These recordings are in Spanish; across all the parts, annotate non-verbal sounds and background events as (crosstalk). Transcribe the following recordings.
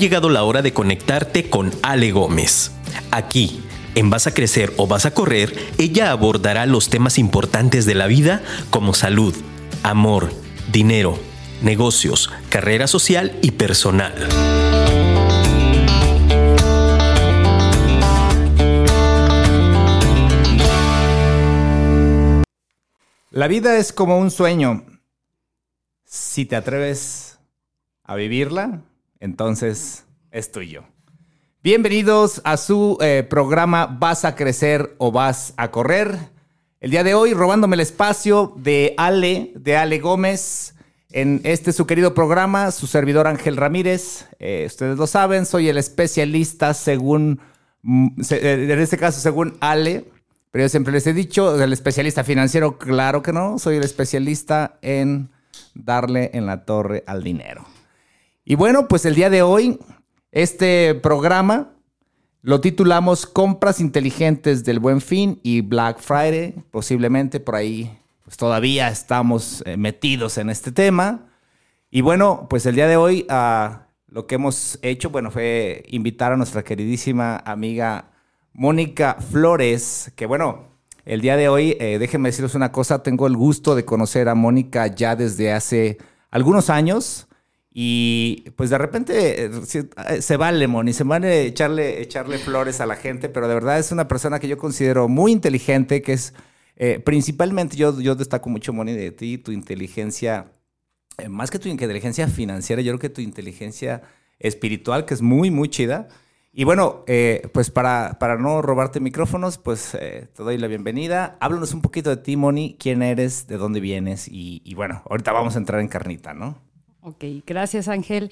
llegado la hora de conectarte con Ale Gómez. Aquí, en Vas a Crecer o Vas a Correr, ella abordará los temas importantes de la vida como salud, amor, dinero, negocios, carrera social y personal. La vida es como un sueño. Si te atreves a vivirla, entonces es tuyo. Bienvenidos a su eh, programa Vas a crecer o vas a correr. El día de hoy robándome el espacio de Ale, de Ale Gómez, en este su querido programa, su servidor Ángel Ramírez. Eh, ustedes lo saben, soy el especialista según, mm, eh, en este caso según Ale, pero yo siempre les he dicho, el especialista financiero, claro que no, soy el especialista en darle en la torre al dinero. Y bueno, pues el día de hoy, este programa lo titulamos Compras inteligentes del Buen Fin y Black Friday. Posiblemente por ahí, pues todavía estamos eh, metidos en este tema. Y bueno, pues el día de hoy ah, lo que hemos hecho, bueno, fue invitar a nuestra queridísima amiga Mónica Flores, que bueno, el día de hoy, eh, déjenme decirles una cosa, tengo el gusto de conocer a Mónica ya desde hace algunos años. Y pues de repente eh, eh, se vale, Moni, se vale echarle, echarle flores a la gente, pero de verdad es una persona que yo considero muy inteligente, que es principalmente, yo, yo destaco mucho, Moni, de ti, tu inteligencia, más que tu inteligencia financiera, yo creo que tu inteligencia espiritual, que es muy, muy chida. Y bueno, eh, pues para, para, no robarte micrófonos, pues eh, te doy la bienvenida. Háblanos un poquito de ti, Moni, quién eres, de dónde vienes y, bueno, ahorita vamos a entrar en carnita, ¿no? Ok, gracias Ángel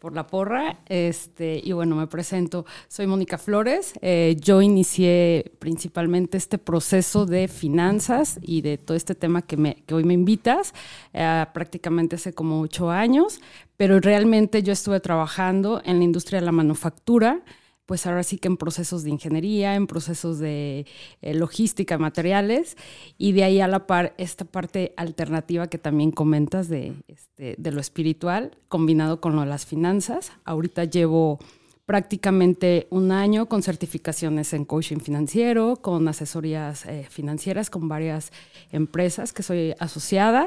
por la porra. Este, y bueno, me presento. Soy Mónica Flores. Eh, yo inicié principalmente este proceso de finanzas y de todo este tema que, me, que hoy me invitas eh, prácticamente hace como ocho años, pero realmente yo estuve trabajando en la industria de la manufactura pues ahora sí que en procesos de ingeniería, en procesos de eh, logística, materiales, y de ahí a la par esta parte alternativa que también comentas de, este, lo espiritual, combinado con lo de las finanzas. Ahorita llevo prácticamente un año con certificaciones en coaching financiero, con asesorías eh, financieras con varias empresas que soy asociada,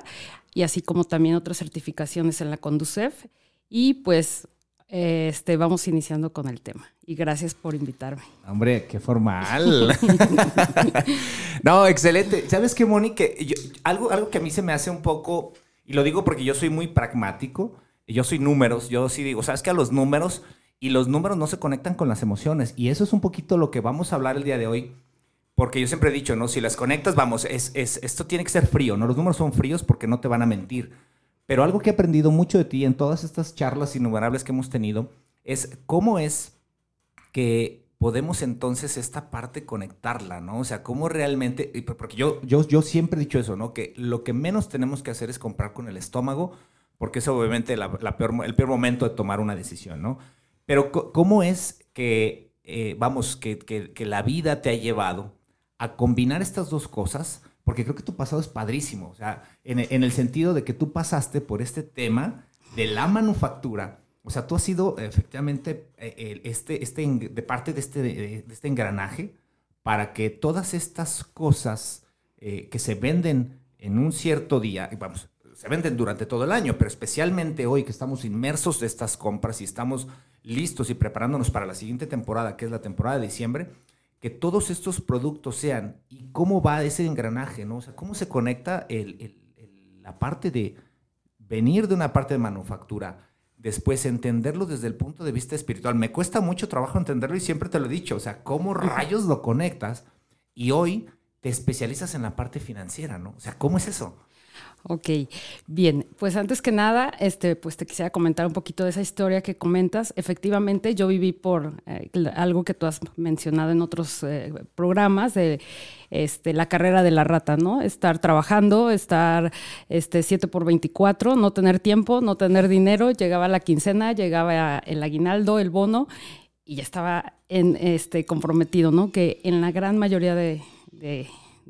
y así como también otras certificaciones en la Conducef. Y pues este, vamos iniciando con el tema. Y gracias por invitarme. Hombre, qué formal. (laughs) no, excelente. ¿Sabes qué, Moni? algo, algo que a mí se me hace un poco, y lo digo porque yo soy muy pragmático, yo soy números, yo sí digo, ¿sabes que A los números, y los números no se conectan con las emociones. Y eso es un poquito lo que vamos a hablar el día de hoy. Porque yo siempre he dicho, ¿no? Si las conectas, vamos, es, es, esto tiene que ser frío, ¿no? Los números son fríos porque no te van a mentir pero algo que he aprendido mucho de ti en todas estas charlas innumerables que hemos tenido es cómo es que podemos entonces esta parte conectarla, ¿no? O sea, cómo realmente, porque yo, yo, yo siempre he dicho eso, ¿no? Que lo que menos tenemos que hacer es comprar con el estómago, porque es obviamente el peor momento de tomar una decisión, ¿no? Pero cómo es que, eh, vamos, que, que la vida te ha llevado a combinar estas dos cosas porque creo que tu pasado es padrísimo, o sea, en, el sentido de que tú pasaste por este tema de la manufactura, o sea, tú has sido efectivamente eh, este, este, de parte de este, de este engranaje para que todas estas cosas eh, que se venden en un cierto día, vamos, se venden durante todo el año, pero especialmente hoy que estamos inmersos de estas compras y estamos listos y preparándonos para la siguiente temporada, que es la temporada de diciembre, que todos estos productos sean y cómo va ese engranaje, ¿no? O sea, cómo se conecta la parte de venir de una parte de manufactura, después entenderlo desde el punto de vista espiritual. Me cuesta mucho trabajo entenderlo y siempre te lo he dicho, o sea, cómo rayos lo conectas y hoy te especializas en la parte financiera, ¿no? O sea, ¿cómo es eso? Ok, bien, pues antes que nada, este, pues te quisiera comentar un poquito de esa historia que comentas. Efectivamente, yo viví por eh, algo que tú has mencionado en otros eh, programas de este, la carrera de la rata, ¿no? Estar trabajando, estar este, 7 por 24, no tener tiempo, no tener dinero, llegaba la quincena, llegaba el aguinaldo, el bono, y ya estaba en, este, comprometido, ¿no? Que en la gran mayoría de de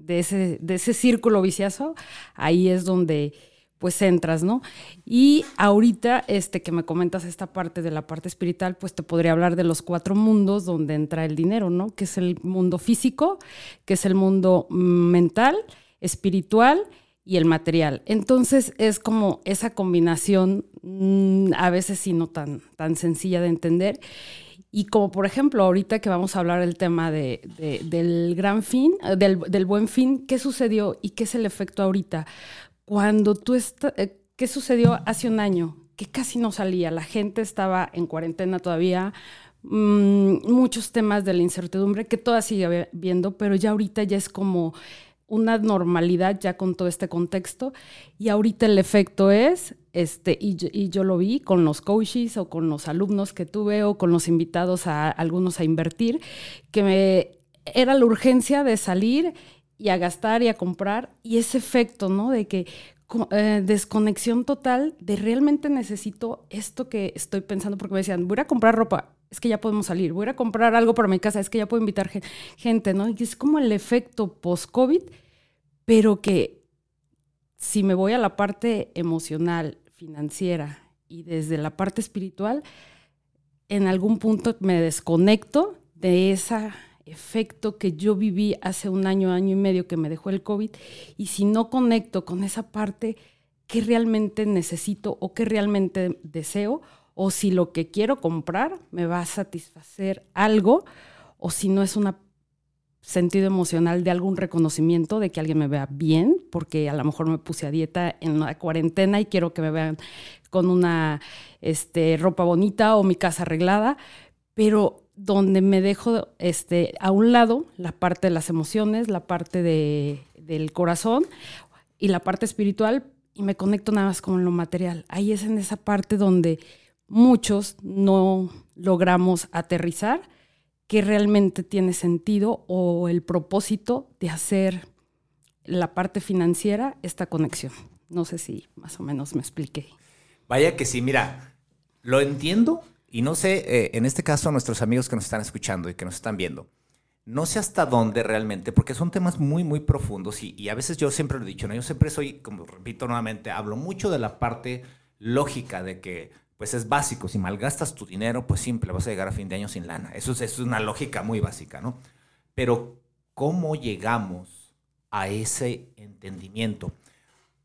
ese, de ese círculo vicioso, ahí es donde pues entras, ¿no? Y ahorita, este que me comentas esta parte de la parte espiritual, pues te podría hablar de los cuatro mundos donde entra el dinero, ¿no? Que es el mundo físico, que es el mundo mental, espiritual y el material. Entonces es como esa combinación, mm, a veces sí no tan, tan sencilla de entender. Y como por ejemplo, ahorita que vamos a hablar del tema de, del gran fin, del, del, buen fin, ¿qué sucedió y qué es el efecto ahorita? Cuando tú estás, eh, ¿qué sucedió hace un año? Que casi no salía, la gente estaba en cuarentena todavía, mm, muchos temas de la incertidumbre que todas sigue viendo, pero ya ahorita ya es como una normalidad ya con todo este contexto y ahorita el efecto es, este, y yo, lo vi con los coaches o con los alumnos que tuve o con los invitados a algunos a invertir, que me, era la urgencia de salir y a gastar y a comprar y ese efecto, ¿no? De que eh, desconexión total de realmente necesito esto que estoy pensando porque me decían, voy a comprar ropa, es que ya podemos salir, voy a comprar algo para mi casa, es que ya puedo invitar gente, ¿no? Y es como el efecto post-COVID, pero que si me voy a la parte emocional, financiera y desde la parte espiritual, en algún punto me desconecto de esa efecto que yo viví hace un año, año y medio que me dejó el COVID, y si no conecto con esa parte que realmente necesito o que realmente deseo, o si lo que quiero comprar me va a satisfacer algo, o si no es un sentido emocional de algún reconocimiento de que alguien me vea bien, porque a lo mejor me puse a dieta en la cuarentena y quiero que me vean con una este, ropa bonita o mi casa arreglada, pero donde me dejo este, a un lado la parte de las emociones, la parte de, del corazón y la parte espiritual y me conecto nada más con lo material. Ahí es en esa parte donde muchos no logramos aterrizar que realmente tiene sentido o el propósito de hacer la parte financiera esta conexión. No sé si más o menos me expliqué. Vaya que sí, mira, lo entiendo y no sé, eh, en este caso, nuestros amigos que nos están escuchando y que nos están viendo, no sé hasta dónde realmente, porque son temas muy, muy profundos y, a veces yo siempre lo he dicho, ¿no? yo siempre soy, como repito nuevamente, hablo mucho de la parte lógica de que pues es básico, si malgastas tu dinero, pues simple, vas a llegar a fin de año sin lana. Eso es, es una lógica muy básica, ¿no? Pero ¿cómo llegamos a ese entendimiento?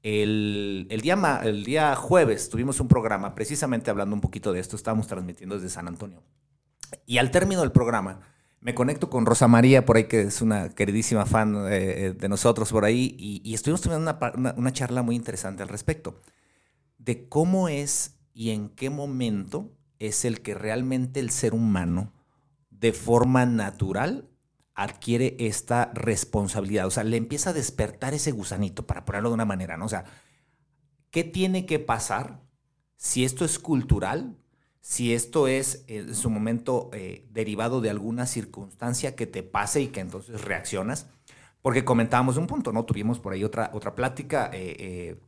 El, día, el día jueves tuvimos un programa precisamente hablando un poquito de esto, estábamos transmitiendo desde San Antonio. Y al término del programa, me conecto con Rosa María, por ahí que es una queridísima fan eh, de nosotros por ahí, y, estuvimos teniendo una, una, charla muy interesante al respecto, de cómo es y en qué momento es el que realmente el ser humano, de forma natural, adquiere esta responsabilidad. O sea, le empieza a despertar ese gusanito, para ponerlo de una manera, ¿no? O sea, ¿qué tiene que pasar si esto es cultural? Si esto es eh, en su momento eh, derivado de alguna circunstancia que te pase y que entonces reaccionas. Porque comentábamos un punto, ¿no? Tuvimos por ahí otra, otra plática. Eh,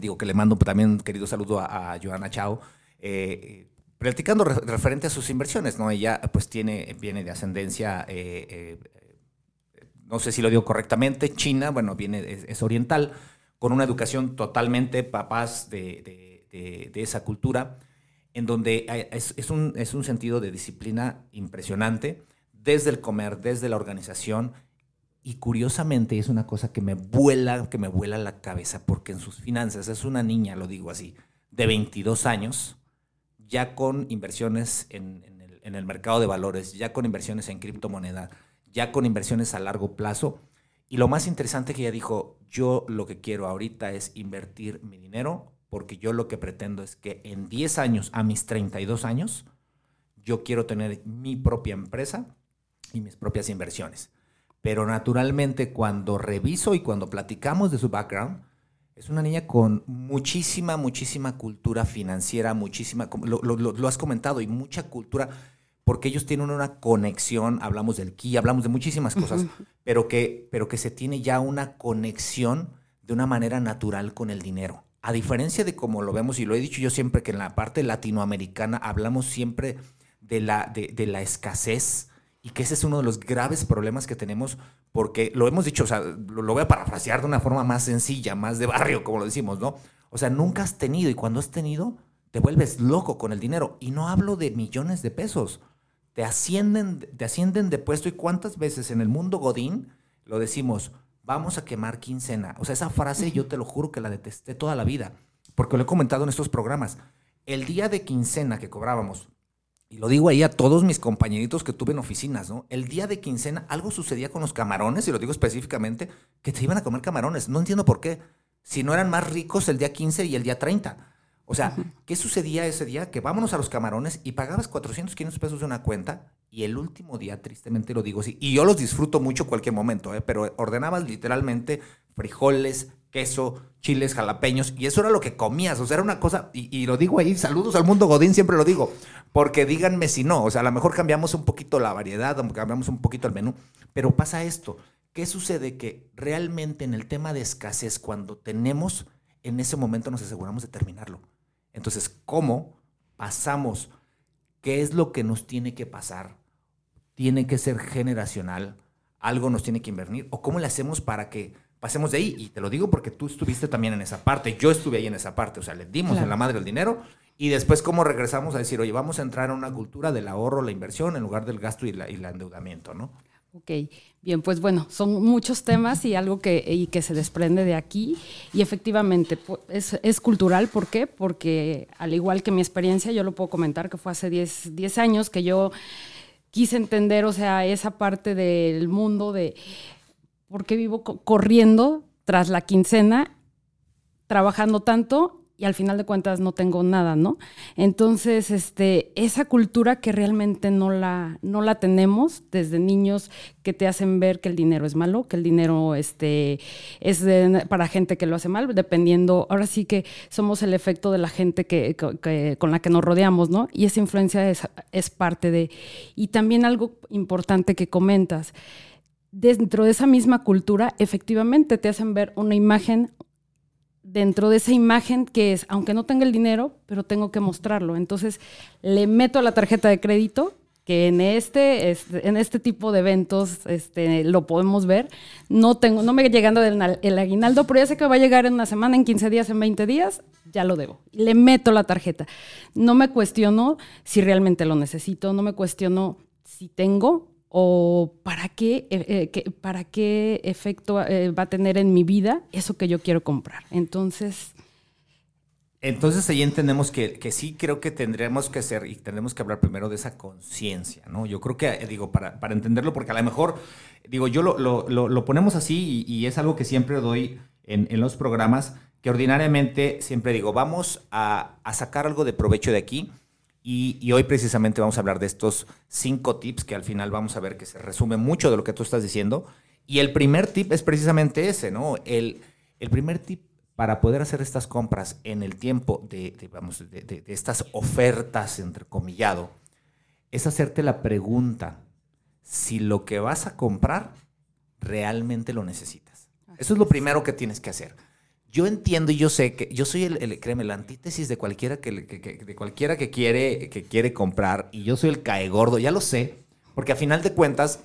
digo que le mando también un querido saludo a, a Joana Chao platicando referente a sus inversiones, ¿no? Ella pues tiene, viene de ascendencia, eh, eh, no sé si lo digo correctamente, china, bueno, viene, es, oriental, con una educación totalmente papás de, esa cultura, en donde es, un, es un sentido de disciplina impresionante, desde el comer, desde la organización, y curiosamente es una cosa que me vuela, que me vuela la cabeza, porque en sus finanzas es una niña, lo digo así, de 22 años, ya con inversiones en, el, mercado de valores, ya con inversiones en criptomoneda, ya con inversiones a largo plazo. Y lo más interesante que ella dijo, yo lo que quiero ahorita es invertir mi dinero porque yo lo que pretendo es que en 10 años, a mis 32 años, yo quiero tener mi propia empresa y mis propias inversiones. Pero naturalmente cuando reviso y cuando platicamos de su background, es una niña con muchísima, muchísima cultura financiera, muchísima, lo, has comentado, y mucha cultura, porque ellos tienen una conexión, hablamos del ki, hablamos de muchísimas cosas, pero, que, pero que se tiene ya una conexión de una manera natural con el dinero. A diferencia de como lo vemos, y lo he dicho yo siempre, que en la parte latinoamericana hablamos siempre de la, de la escasez, y que ese es uno de los graves problemas que tenemos, porque lo hemos dicho, o sea, lo, voy a parafrasear de una forma más sencilla, más de barrio, como lo decimos, ¿no? O sea, nunca has tenido y cuando has tenido, te vuelves loco con el dinero. Y no hablo de millones de pesos. Te ascienden, te ascienden de puesto y cuántas veces en el mundo Godín lo decimos, vamos a quemar quincena. O sea, esa frase yo te lo juro que la detesté toda la vida, porque lo he comentado en estos programas. El día de quincena que cobrábamos, y lo digo ahí a todos mis compañeritos que tuve en oficinas, ¿no? El día de quincena algo sucedía con los camarones, y lo digo específicamente, que te iban a comer camarones. No entiendo por qué. Si no eran más ricos el día 15 y el día 30. O sea, ¿qué sucedía ese día? Que vámonos a los camarones y pagabas 400, 500 pesos de una cuenta y el último día, tristemente lo digo así, y yo los disfruto mucho cualquier momento, ¿eh? pero ordenabas literalmente frijoles, queso, chiles, jalapeños, y eso era lo que comías, o sea, era una cosa, y, y, lo digo ahí, saludos al mundo Godín, siempre lo digo, porque díganme si no, o sea, a lo mejor cambiamos un poquito la variedad, cambiamos un poquito el menú, pero pasa esto, ¿qué sucede? Que realmente en el tema de escasez, cuando tenemos, en ese momento nos aseguramos de terminarlo. Entonces, ¿cómo pasamos? ¿Qué es lo que nos tiene que pasar? ¿Tiene que ser generacional? ¿Algo nos tiene que invertir? ¿O cómo le hacemos para que pasemos de ahí? Y te lo digo porque tú estuviste también en esa parte, yo estuve ahí en esa parte, o sea, le dimos claro. en la madre el dinero y después cómo regresamos a decir, oye, vamos a entrar a una cultura del ahorro, la inversión, en lugar del gasto y, la, y el endeudamiento, ¿no? Ok, bien, pues bueno, son muchos temas y algo que, y que se desprende de aquí y efectivamente es, es, cultural, ¿por qué? Porque al igual que mi experiencia, yo lo puedo comentar que fue hace 10, 10 años que yo quise entender, o sea, esa parte del mundo de por qué vivo corriendo tras la quincena, trabajando tanto y al final de cuentas no tengo nada, ¿no? Entonces, este, esa cultura que realmente no la, no la tenemos desde niños que te hacen ver que el dinero es malo, que el dinero este, es para gente que lo hace mal, dependiendo, ahora sí que somos el efecto de la gente que, que, con la que nos rodeamos, ¿no? Y esa influencia es, es parte de... Y también algo importante que comentas, dentro de esa misma cultura, efectivamente te hacen ver una imagen, dentro de esa imagen que es, aunque no tenga el dinero, pero tengo que mostrarlo. Entonces, le meto a la tarjeta de crédito, que en este, este, en este tipo de eventos este, lo podemos ver. No, tengo, no me llegando el, el aguinaldo, pero ya sé que va a llegar en una semana, en 15 días, en 20 días, ya lo debo. Le meto la tarjeta. No me cuestiono si realmente lo necesito, no me cuestiono si tengo o para qué, eh, que, para qué efecto eh, va a tener en mi vida eso que yo quiero comprar. Entonces... Entonces ahí entendemos que, que, sí creo que tendremos que hacer y tendremos que hablar primero de esa conciencia, ¿no? Yo creo que, eh, digo, para, para, entenderlo, porque a lo mejor, digo, yo lo, lo, lo, lo ponemos así y, y, es algo que siempre doy en, en, los programas, que ordinariamente siempre digo, vamos a, a sacar algo de provecho de aquí y, y, hoy precisamente vamos a hablar de estos cinco tips que al final vamos a ver que se resume mucho de lo que tú estás diciendo. Y el primer tip es precisamente ese, ¿no? El, el primer tip para poder hacer estas compras en el tiempo de, de vamos, de, de, de, estas ofertas, entrecomillado, es hacerte la pregunta si lo que vas a comprar realmente lo necesitas. Eso es lo primero que tienes que hacer yo entiendo y yo sé que yo soy el, el créeme, la antítesis de cualquiera que, que, que, de cualquiera que quiere, que quiere comprar y yo soy el cae gordo, ya lo sé, porque a final de cuentas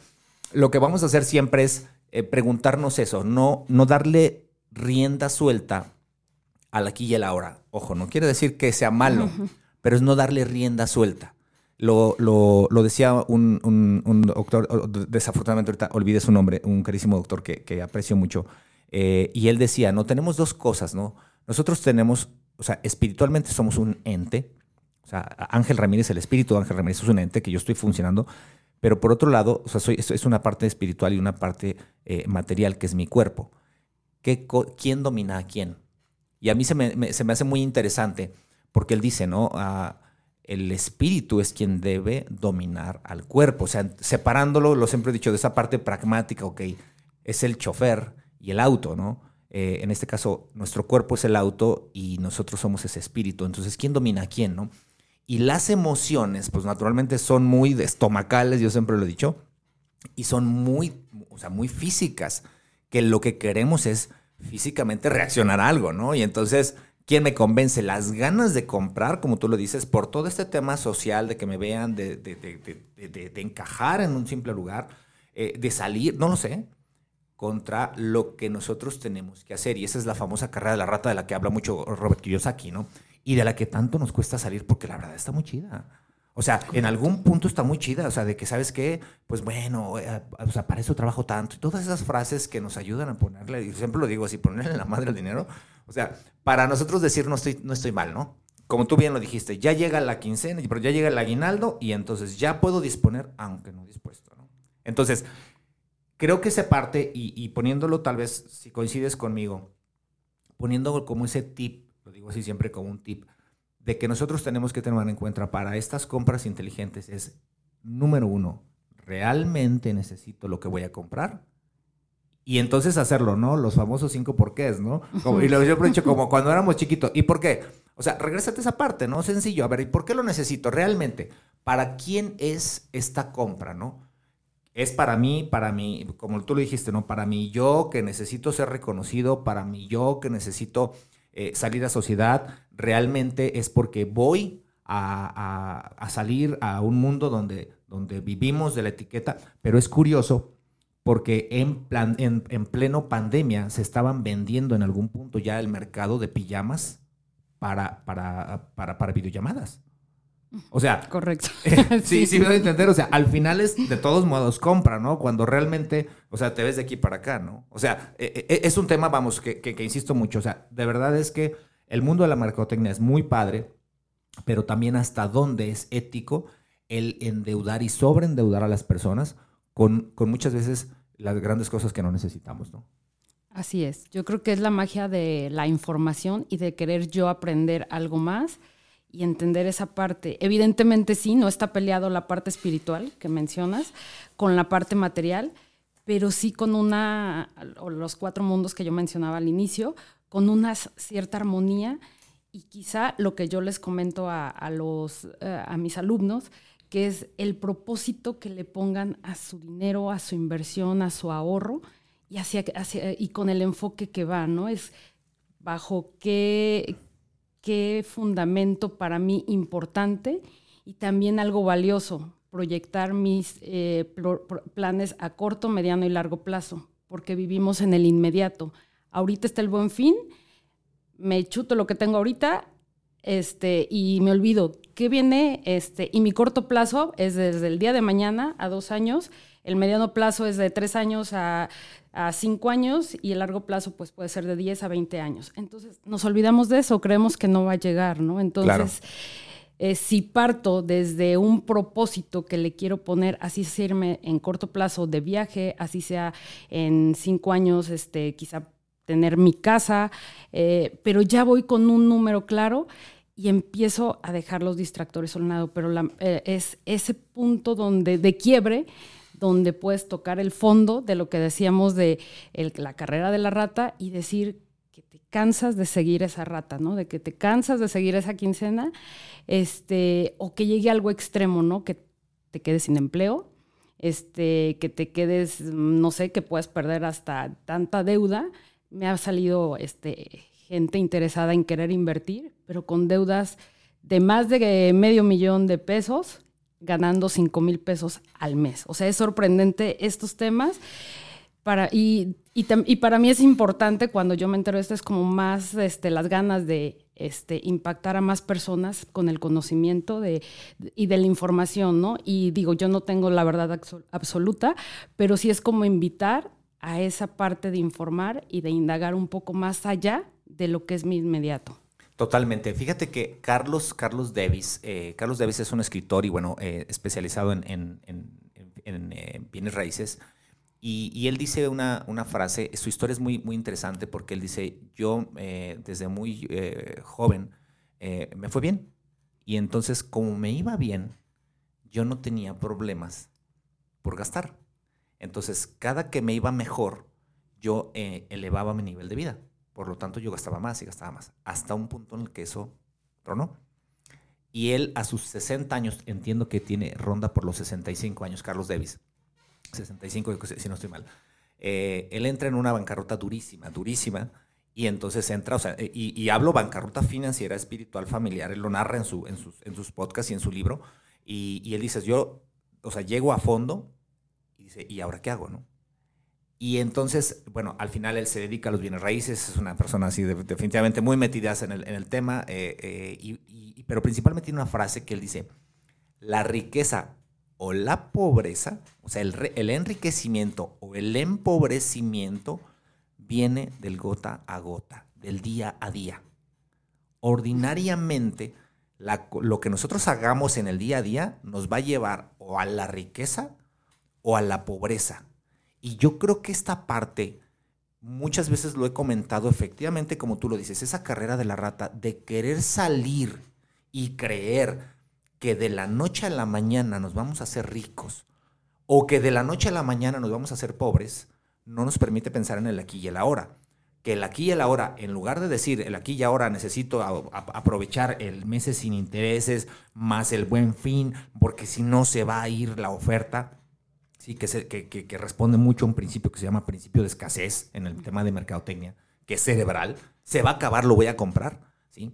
lo que vamos a hacer siempre es eh, preguntarnos eso, no, no darle rienda suelta al aquí y al ahora. Ojo, no quiere decir que sea malo, uh -huh. pero es no darle rienda suelta. Lo, lo, lo decía un, un, un, doctor, desafortunadamente ahorita olvidé su nombre, un carísimo doctor que, que aprecio mucho, eh, y él decía, no, tenemos dos cosas, ¿no? Nosotros tenemos, o sea, espiritualmente somos un ente, o sea, Ángel Ramírez, el espíritu Ángel Ramírez es un ente que yo estoy funcionando, pero por otro lado, o sea, soy, es una parte espiritual y una parte eh, material que es mi cuerpo. ¿Qué, ¿Quién domina a quién? Y a mí se me, se me hace muy interesante porque él dice, ¿no? Uh, el espíritu es quien debe dominar al cuerpo, o sea, separándolo, lo siempre he dicho, de esa parte pragmática, ok, es el chofer, y el auto, ¿no? Eh, en este caso, nuestro cuerpo es el auto y nosotros somos ese espíritu. Entonces, ¿quién domina a quién, no? Y las emociones, pues naturalmente son muy estomacales, yo siempre lo he dicho, y son muy, o sea, muy físicas, que lo que queremos es físicamente reaccionar a algo, ¿no? Y entonces, ¿quién me convence? Las ganas de comprar, como tú lo dices, por todo este tema social, de que me vean, de, de, de, de encajar en un simple lugar, eh, de salir, no lo sé, contra lo que nosotros tenemos que hacer. Y esa es la famosa carrera de la rata de la que habla mucho Robert Kiyosaki, ¿no? Y de la que tanto nos cuesta salir porque la verdad está muy chida. O sea, en algún punto está muy chida, o sea, de que sabes qué, pues bueno, eh, o sea, para eso trabajo tanto. Y todas esas frases que nos ayudan a ponerle, y siempre lo digo así, ponerle la madre al dinero. O sea, para nosotros decir no estoy, no estoy mal, ¿no? Como tú bien lo dijiste, ya llega la quincena, pero ya llega el aguinaldo y entonces ya puedo disponer, aunque no dispuesto, ¿no? Entonces, creo que esa parte, y, poniéndolo tal vez, si coincides conmigo, poniéndolo como ese tip, lo digo así siempre como un tip, de que nosotros tenemos que tener en cuenta para estas compras inteligentes es, número uno, ¿realmente necesito lo que voy a comprar? Y entonces hacerlo, ¿no? Los famosos cinco porqués, ¿no? Y lo yo he dicho como cuando éramos chiquitos. ¿Y por qué? O sea, regrésate a esa parte, ¿no? Sencillo. A ver, ¿y por qué lo necesito realmente? ¿Para quién es esta compra, no? Es para mí, para mí, como tú lo dijiste, ¿no? Para mí yo que necesito ser reconocido, para mí yo que necesito eh, salir a sociedad, realmente es porque voy a, salir a un mundo donde, donde vivimos de la etiqueta, pero es curioso porque en, plan, en, pleno pandemia se estaban vendiendo en algún punto ya el mercado de pijamas para, para, para, para videollamadas. O sea. Correcto. (laughs) (laughs) sí, sí, voy a entender. O sea, al final es de todos modos compra, ¿no? Cuando realmente, o sea, te ves de aquí para acá, ¿no? O sea, e, e, es un tema, vamos, que, que, insisto mucho. O sea, de verdad es que el mundo de la mercadotecnia es muy padre, pero también hasta dónde es ético el endeudar y sobreendeudar a las personas con, con muchas veces las grandes cosas que no necesitamos, ¿no? Así es. Yo creo que es la magia de la información y de querer yo aprender algo más y entender esa parte. Evidentemente sí, no está peleado la parte espiritual que mencionas con la parte material, pero sí con una, o los cuatro mundos que yo mencionaba al inicio, con una cierta armonía y quizá lo que yo les comento a, los, eh, a mis alumnos, que es el propósito que le pongan a su dinero, a su inversión, a su ahorro y, hacia, y con el enfoque que va, ¿no? Es bajo qué, qué fundamento para mí importante y también algo valioso, proyectar mis eh, planes a corto, mediano y largo plazo, porque vivimos en el inmediato. Ahorita está el buen fin, me chuto lo que tengo ahorita este, y me olvido qué viene, este, y mi corto plazo es desde el día de mañana a dos años, el mediano plazo es de tres años a, cinco años y el largo plazo pues puede ser de 10 a 20 años. Entonces nos olvidamos de eso, creemos que no va a llegar, ¿no? Entonces... Eh, si parto desde un propósito que le quiero poner, así sea irme en corto plazo de viaje, así sea en cinco años, este, quizá tener mi casa, eh, pero ya voy con un número claro y empiezo a dejar los distractores a un lado, pero eh, es ese punto donde de quiebre donde puedes tocar el fondo de lo que decíamos de la carrera de la rata y decir que te cansas de seguir esa rata, ¿no? De que te cansas de seguir esa quincena, este, o que llegue algo extremo, ¿no? Que te quedes sin empleo, este, que te quedes, no sé, que puedas perder hasta tanta deuda. Me ha salido este, gente interesada en querer invertir, pero con deudas de más de medio millón de pesos ganando 5 mil pesos al mes. O sea, es sorprendente estos temas. Para, y, y, para mí es importante cuando yo me entero de esto, es como más este, las ganas de este, impactar a más personas con el conocimiento de, y de la información, ¿no? Y digo, yo no tengo la verdad absoluta, pero sí es como invitar a esa parte de informar y de indagar un poco más allá de lo que es mi inmediato. Totalmente. Fíjate que Carlos, Carlos Davis, eh, Carlos Davis es un escritor y bueno, eh, especializado en, eh, bienes raíces. Y, él dice una, una, frase, su historia es muy, muy interesante porque él dice, yo desde muy joven me fue bien. Y entonces como me iba bien, yo no tenía problemas por gastar. Entonces cada que me iba mejor, yo elevaba mi nivel de vida. Por lo tanto, yo gastaba más y gastaba más. Hasta un punto en el que eso tronó. Y él a sus 60 años, entiendo que tiene ronda por los 65 años, Carlos Davis. 65, si no estoy mal. Eh, él entra en una bancarrota durísima, durísima. Y entonces entra, o sea, y, hablo bancarrota financiera, espiritual, familiar. Él lo narra en, su, en, sus, en sus podcasts y en su libro. Y, y él dice, yo, o sea, llego a fondo y dice, ¿y ahora qué hago, no? Y entonces, bueno, al final él se dedica a los bienes raíces, es una persona así definitivamente muy metida en el, en el tema, eh, eh, y, pero principalmente tiene una frase que él dice, la riqueza o la pobreza, o sea, el, el enriquecimiento o el empobrecimiento viene del gota a gota, del día a día. Ordinariamente, lo que nosotros hagamos en el día a día nos va a llevar o a la riqueza o a la pobreza. Y yo creo que esta parte, muchas veces lo he comentado efectivamente, como tú lo dices, esa carrera de la rata, de querer salir y creer que de la noche a la mañana nos vamos a hacer ricos o que de la noche a la mañana nos vamos a hacer pobres, no nos permite pensar en el aquí y el ahora. Que el aquí y el ahora, en lugar de decir el aquí y ahora necesito aprovechar el meses sin intereses más el buen fin, porque si no se va a ir la oferta, sí, que, se, que, que, responde mucho a un principio que se llama principio de escasez en el tema de mercadotecnia, que es cerebral, se va a acabar, lo voy a comprar, ¿sí?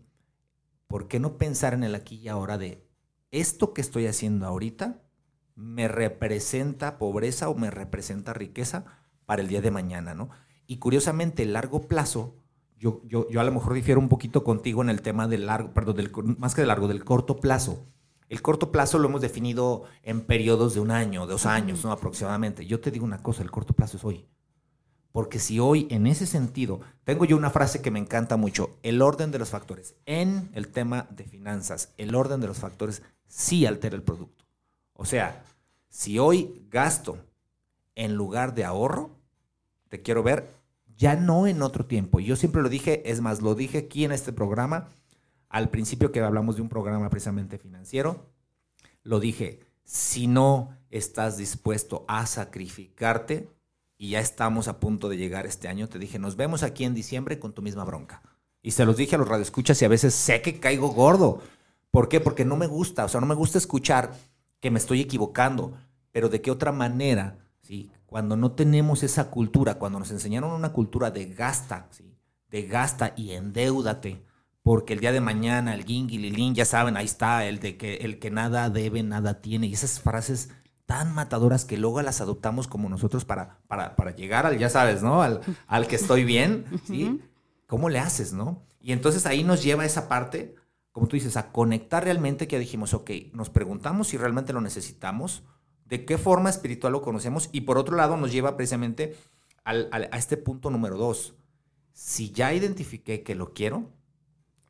¿Por qué no pensar en el aquí y ahora de esto que estoy haciendo ahorita me representa pobreza o me representa riqueza para el día de mañana, ¿no? Y curiosamente, el largo plazo, yo, yo, yo a lo mejor difiero un poquito contigo en el tema del largo, perdón, del, más que del largo, del corto plazo. El corto plazo lo hemos definido en periodos de un año, dos años, ¿no? Aproximadamente. Yo te digo una cosa, el corto plazo es hoy. Porque si hoy, en ese sentido, tengo yo una frase que me encanta mucho, el orden de los factores. En el tema de finanzas, el orden de los factores sí altera el producto. O sea, si hoy gasto en lugar de ahorro, te quiero ver ya no en otro tiempo. Yo siempre lo dije, es más, lo dije aquí en este programa, al principio que hablamos de un programa precisamente financiero, lo dije, si no estás dispuesto a sacrificarte, y ya estamos a punto de llegar este año, te dije, nos vemos aquí en diciembre con tu misma bronca. Y se los dije a los radioescuchas y a veces sé que caigo gordo. ¿Por qué? Porque no me gusta, o sea, no me gusta escuchar que me estoy equivocando, pero de qué otra manera ¿sí? Cuando no tenemos esa cultura, cuando nos enseñaron una cultura de gasta. De gasta y endeudate, porque el día de mañana el ging y ya saben, ahí está, el de que el que nada debe, nada tiene, y esas frases tan matadoras que luego las adoptamos como nosotros para, para, para llegar al, ya sabes, ¿no? Al, al que estoy bien, (laughs) ¿sí? ¿Cómo le haces, no? Y entonces ahí nos lleva esa parte, como tú dices, a conectar realmente que dijimos, ok, nos preguntamos si realmente lo necesitamos, de qué forma espiritual lo conocemos y por otro lado nos lleva precisamente a este punto número dos. Si ya identifiqué que lo quiero,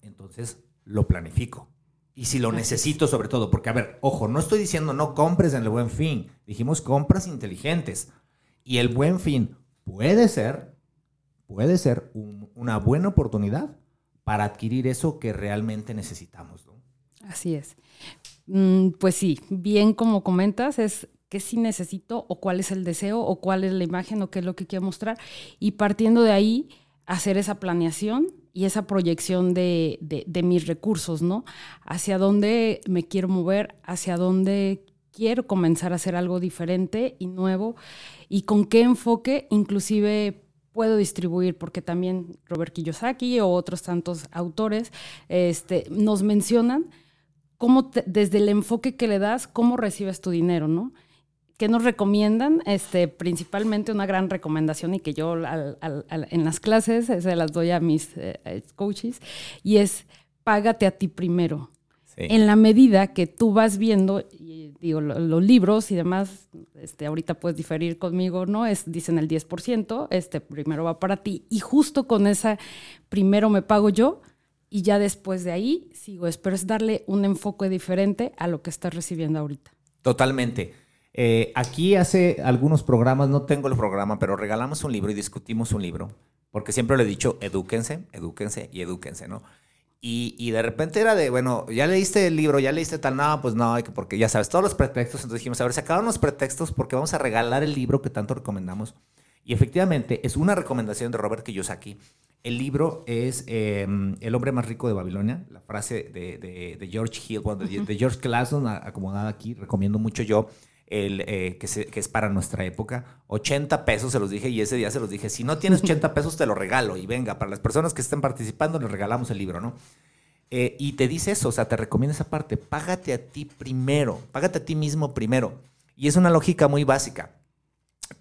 entonces lo planifico. Y si lo necesito sobre todo, porque a ver, ojo, no estoy diciendo no compres en el buen fin, dijimos compras inteligentes. Y el buen fin puede ser, puede ser una buena oportunidad para adquirir eso que realmente necesitamos. Así es. Mm, pues sí, bien como comentas, es qué sí necesito o cuál es el deseo o cuál es la imagen o qué es lo que quiero mostrar. Y partiendo de ahí, hacer esa planeación y esa proyección de, de, mis recursos, ¿no? Hacia dónde me quiero mover, hacia dónde quiero comenzar a hacer algo diferente y nuevo y con qué enfoque inclusive puedo distribuir, porque también Robert Kiyosaki o otros tantos autores este, nos mencionan cómo desde el enfoque que le das, cómo recibes tu dinero, ¿no? ¿Qué nos recomiendan? Este, principalmente una gran recomendación y que yo en las clases se las doy a mis eh, coaches y es págate a ti primero. En la medida que tú vas viendo, y digo, los libros y demás, este, ahorita puedes diferir conmigo, ¿no? Es, dicen el 10%, este primero va para ti. Y justo con esa, primero me pago yo, y ya después de ahí sigo. Espero es darle un enfoque diferente a lo que estás recibiendo ahorita. Totalmente. Eh, aquí hace algunos programas, no tengo el programa, pero regalamos un libro y discutimos un libro, porque siempre le he dicho, edúquense, edúquense y edúquense, ¿no? Y, y, de repente era de, bueno, ya leíste el libro, ya leíste tal, no, pues no, porque ya sabes, todos los pretextos, entonces dijimos, a ver, se acabaron los pretextos porque vamos a regalar el libro que tanto recomendamos. Y efectivamente, es una recomendación de Robert Kiyosaki. El libro es em, El hombre más rico de Babilonia, la frase de, George Hill, de, George Clason, acomodada aquí, recomiendo mucho yo, el, eh, que, es para nuestra época. 80 pesos se los dije y ese día se los dije, si no tienes 80 pesos te lo regalo y venga, para las personas que estén participando les regalamos el libro, ¿no? Eh, y te dice eso, o sea, te recomienda esa parte, págate a ti primero, págate a ti mismo primero. Y es una lógica muy básica.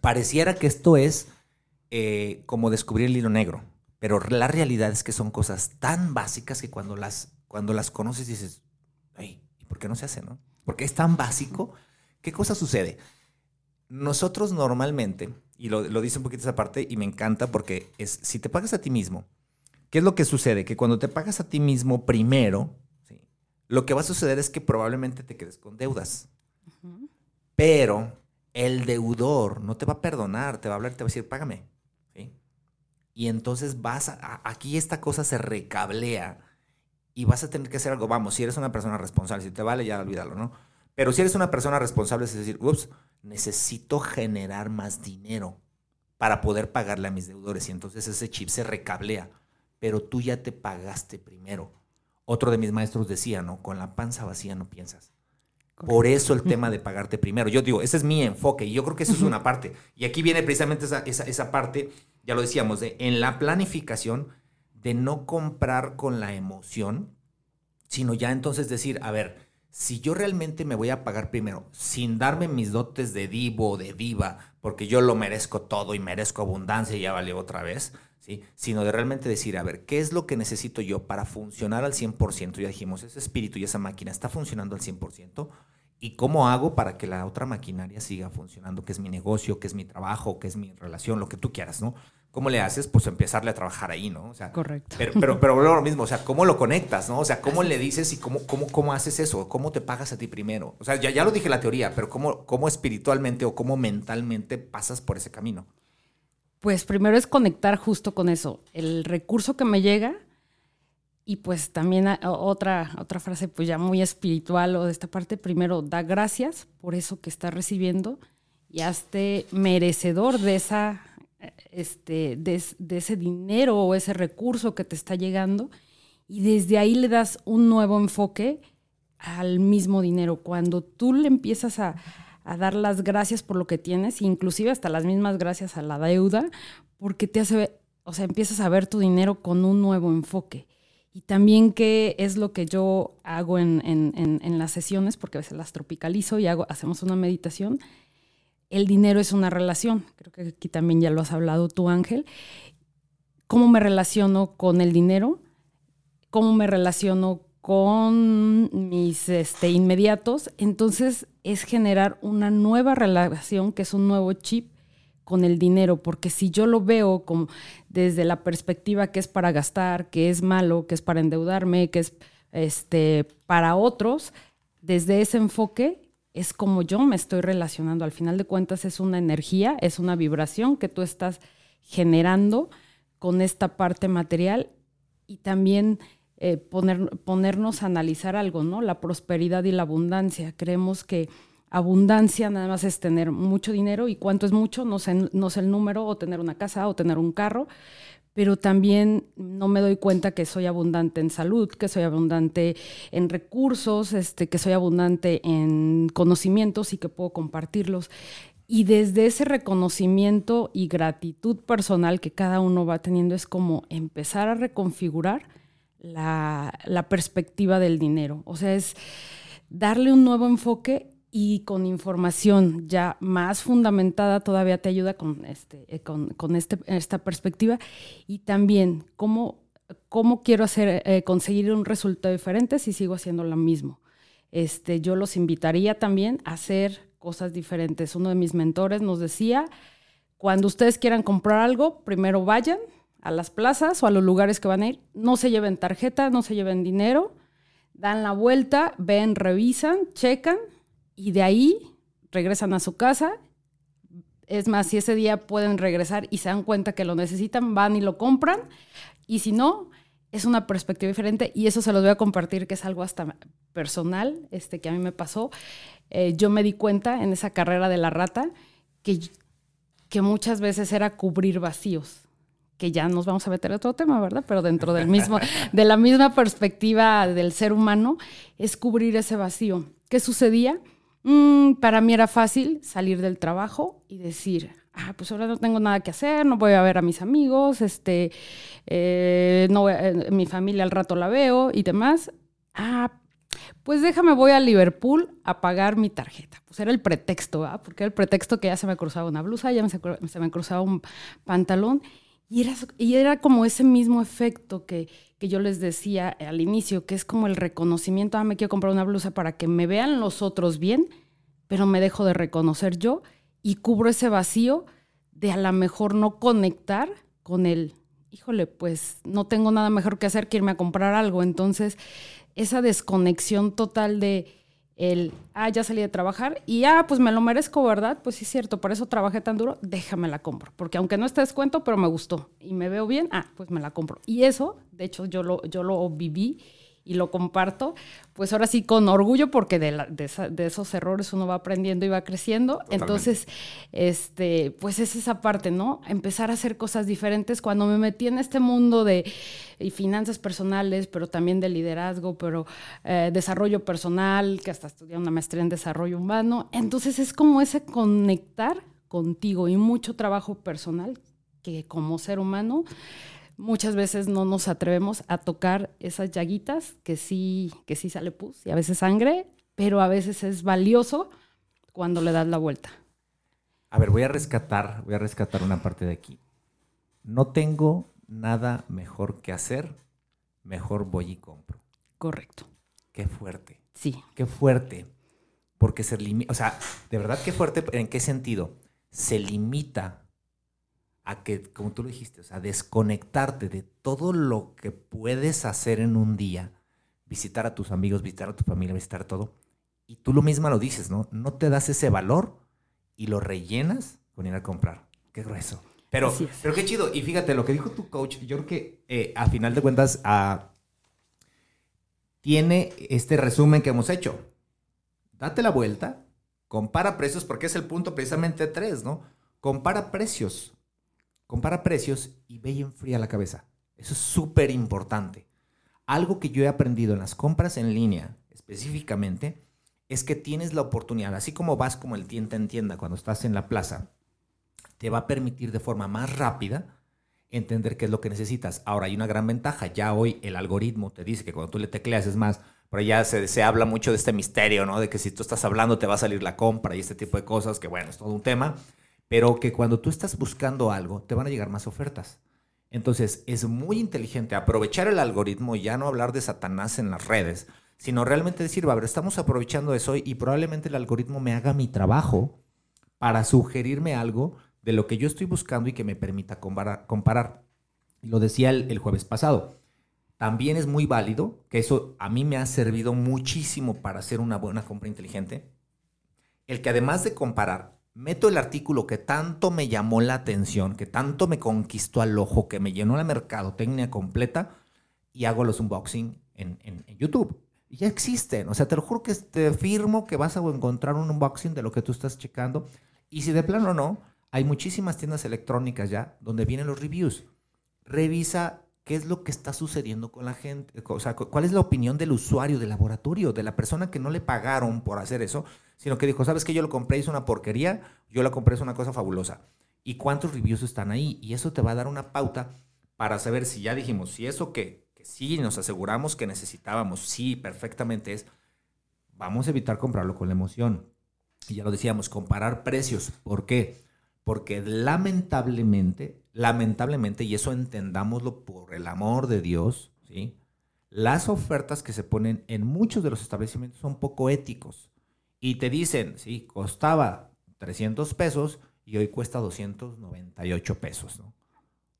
Pareciera que esto es eh, como descubrir el hilo negro. Pero la realidad es que son cosas tan básicas que cuando las, cuando las conoces dices, ay, ¿y por qué no se hace, no? Porque es tan básico. ¿Qué cosa sucede? Nosotros normalmente, y lo, lo dice un poquito esa parte, y me encanta porque es, si te pagas a ti mismo, ¿qué es lo que sucede? Que cuando te pagas a ti mismo primero, ¿sí? lo que va a suceder es que probablemente te quedes con deudas. Pero el deudor no te va a perdonar, te va a hablar y te va a decir, págame. ¿sí? Y entonces vas a, aquí esta cosa se recablea y vas a tener que hacer algo. Vamos, si eres una persona responsable, si te vale, ya olvídalo, ¿no? Pero si eres una persona responsable, es decir, ups, necesito generar más dinero para poder pagarle a mis deudores. Y entonces ese chip se recablea. Pero tú ya te pagaste primero. Otro de mis maestros decía, ¿no? Con la panza vacía no piensas. Por eso el tema de (laughs) pagarte primero. Yo digo, ese es mi enfoque y yo creo que eso es una parte. Y aquí viene precisamente esa, esa, esa parte, ya lo decíamos, de en la planificación de no comprar con la emoción, sino ya entonces decir, a ver, si yo realmente me voy a pagar primero, sin darme mis dotes de divo o de diva, porque yo lo merezco todo y merezco abundancia y ya vale otra vez, ¿sí? sino de realmente decir, a ver, ¿qué es lo que necesito yo para funcionar al 100%? Ya dijimos, ese espíritu y esa máquina está funcionando al 100%. ¿Y cómo hago para que la otra maquinaria siga funcionando, que es mi negocio, que es mi trabajo, que es mi relación, lo que tú quieras, ¿no? ¿Cómo le haces? Pues empezarle a trabajar ahí, ¿no? O sea, Correcto. Pero, pero, pero lo mismo, o sea, ¿cómo lo conectas, no? O sea, ¿cómo le dices y cómo, cómo, cómo haces eso? ¿Cómo te pagas a ti primero? O sea, ya, ya lo dije la teoría, pero ¿cómo, ¿cómo espiritualmente o cómo mentalmente pasas por ese camino? Pues primero es conectar justo con eso. El recurso que me llega, y pues también otra, otra frase pues ya muy espiritual o de esta parte, primero da gracias por eso que estás recibiendo y hazte merecedor de, esa, este, de, ese dinero o ese recurso que te está llegando y desde ahí le das un nuevo enfoque al mismo dinero. Cuando tú le empiezas a, a dar las gracias por lo que tienes, inclusive hasta las mismas gracias a la deuda, porque te hace, o sea, empiezas a ver tu dinero con un nuevo enfoque. Y también qué es lo que yo hago en, en, en, las sesiones, porque a veces las tropicalizo y hago, hacemos una meditación. El dinero es una relación. Creo que aquí también ya lo has hablado tú, Ángel. ¿Cómo me relaciono con el dinero? ¿Cómo me relaciono con mis este, inmediatos? Entonces es generar una nueva relación, que es un nuevo chip con el dinero, porque si yo lo veo como desde la perspectiva que es para gastar, que es malo, que es para endeudarme, que es este para otros, desde ese enfoque es como yo me estoy relacionando. Al final de cuentas es una energía, es una vibración que tú estás generando con esta parte material y también eh, poner, ponernos a analizar algo, ¿no? La prosperidad y la abundancia. Creemos que abundancia nada más es tener mucho dinero y cuánto es mucho, no sé, no sé el número, o tener una casa o tener un carro, pero también no me doy cuenta que soy abundante en salud, que soy abundante en recursos, este, que soy abundante en conocimientos y que puedo compartirlos. Y desde ese reconocimiento y gratitud personal que cada uno va teniendo es como empezar a reconfigurar la, la perspectiva del dinero. O sea, es darle un nuevo enfoque y con información ya más fundamentada todavía te ayuda con, este, eh, con, con este, esta perspectiva y también cómo, cómo quiero hacer, eh, conseguir un resultado diferente si sigo haciendo lo mismo. Este, yo los invitaría también a hacer cosas diferentes. Uno de mis mentores nos decía, cuando ustedes quieran comprar algo, primero vayan a las plazas o a los lugares que van a ir, no se lleven tarjeta, no se lleven dinero, dan la vuelta, ven, revisan, checan y de ahí regresan a su casa. Es más, si ese día pueden regresar y se dan cuenta que lo necesitan, van y lo compran. Y si no, es una perspectiva diferente y eso se los voy a compartir, que es algo hasta personal, este, que a mí me pasó. Eh, yo me di cuenta en esa carrera de la rata que, que muchas veces era cubrir vacíos que ya nos vamos a meter a otro tema, ¿verdad? Pero dentro del mismo, (laughs) de la misma perspectiva del ser humano, es cubrir ese vacío. ¿Qué sucedía? Mm, para mí era fácil salir del trabajo y decir, ah, pues ahora no tengo nada que hacer, no voy a ver a mis amigos, este, eh, no, eh, mi familia al rato la veo y demás. Ah, Pues déjame, voy a Liverpool a pagar mi tarjeta. Pues era el pretexto, ¿verdad? Porque era el pretexto que ya se me cruzaba una blusa, ya se, se me cruzaba un pantalón. Y era, y era como ese mismo efecto que, que yo les decía al inicio, que es como el reconocimiento, ah, me quiero comprar una blusa para que me vean los otros bien, pero me dejo de reconocer yo y cubro ese vacío de a lo mejor no conectar con el, híjole, pues no tengo nada mejor que hacer que irme a comprar algo. Entonces, esa desconexión total de el, ah, ya salí de trabajar y, ah, pues me lo merezco, ¿verdad? Pues sí, es cierto, por eso trabajé tan duro, déjame la compro, porque aunque no esté descuento, pero me gustó y me veo bien, ah, pues me la compro. Y eso, de hecho, yo lo, yo lo viví y lo comparto, pues ahora sí con orgullo porque de, de, esos errores uno va aprendiendo y va creciendo. Entonces, este, pues es esa parte, ¿no? Empezar a hacer cosas diferentes. Cuando me metí en este mundo de finanzas personales, pero también de liderazgo, pero eh, desarrollo personal, que hasta estudié una maestría en desarrollo humano, entonces es como ese conectar contigo y mucho trabajo personal que como ser humano muchas veces no nos atrevemos a tocar esas llaguitas que sí, que sí sale pus y a veces sangre, pero a veces es valioso cuando le das la vuelta. A ver, voy a rescatar, voy a rescatar una parte de aquí. No tengo nada mejor que hacer, mejor voy y compro. Correcto. Qué fuerte. Sí. Qué fuerte. Porque se limita, o sea, de verdad qué fuerte, ¿en qué sentido? Se limita a que, como tú lo dijiste, o sea, desconectarte de todo lo que puedes hacer en un día, visitar a tus amigos, visitar a tu familia, visitar todo, y tú lo mismo lo dices, ¿no? No te das ese valor y lo rellenas con ir a comprar. Qué grueso. Pero, pero qué chido. Y fíjate, lo que dijo tu coach, yo creo que eh, a final de cuentas ah, tiene este resumen que hemos hecho. Date la vuelta, compara precios, porque es el punto precisamente tres, ¿no? Compara precios compara precios y ve y enfría la cabeza. Eso es súper importante. Algo que yo he aprendido en las compras en línea específicamente es que tienes la oportunidad, así como vas como el tienda en tienda cuando estás en la plaza, te va a permitir de forma más rápida entender qué es lo que necesitas. Ahora hay una gran ventaja, ya hoy el algoritmo te dice que cuando tú le tecleas es más, pero ya se, se, habla mucho de este misterio, ¿no? De que si tú estás hablando te va a salir la compra y este tipo de cosas, que bueno, es todo un tema pero que cuando tú estás buscando algo, te van a llegar más ofertas. Entonces, es muy inteligente aprovechar el algoritmo y ya no hablar de Satanás en las redes, sino realmente decir, va, ver, estamos aprovechando eso y probablemente el algoritmo me haga mi trabajo para sugerirme algo de lo que yo estoy buscando y que me permita comparar. Lo decía el, el jueves pasado. También es muy válido, que eso a mí me ha servido muchísimo para hacer una buena compra inteligente, el que además de comparar, meto el artículo que tanto me llamó la atención, que tanto me conquistó al ojo, que me llenó la mercadotecnia completa y hago los unboxing en, YouTube. Y ya existen, o sea, te lo juro que te firmo que vas a encontrar un unboxing de lo que tú estás checando. Y si de plano no, hay muchísimas tiendas electrónicas ya donde vienen los reviews. Revisa qué es lo que está sucediendo con la gente, o sea, cuál es la opinión del usuario del laboratorio, de la persona que no le pagaron por hacer eso, sino que dijo, ¿sabes qué? Yo lo compré, es una porquería, yo lo compré, es una cosa fabulosa. ¿Y cuántos reviews están ahí? Y eso te va a dar una pauta para saber si ya dijimos, si eso que, que sí nos aseguramos que necesitábamos, sí, perfectamente es, vamos a evitar comprarlo con la emoción. Y ya lo decíamos, comparar precios. ¿Por qué? Porque lamentablemente, lamentablemente, y eso entendámoslo por el amor de Dios, ¿sí? Las ofertas que se ponen en muchos de los establecimientos son poco éticos. Y te dicen, sí, costaba 300 pesos y hoy cuesta 298 pesos, ¿no?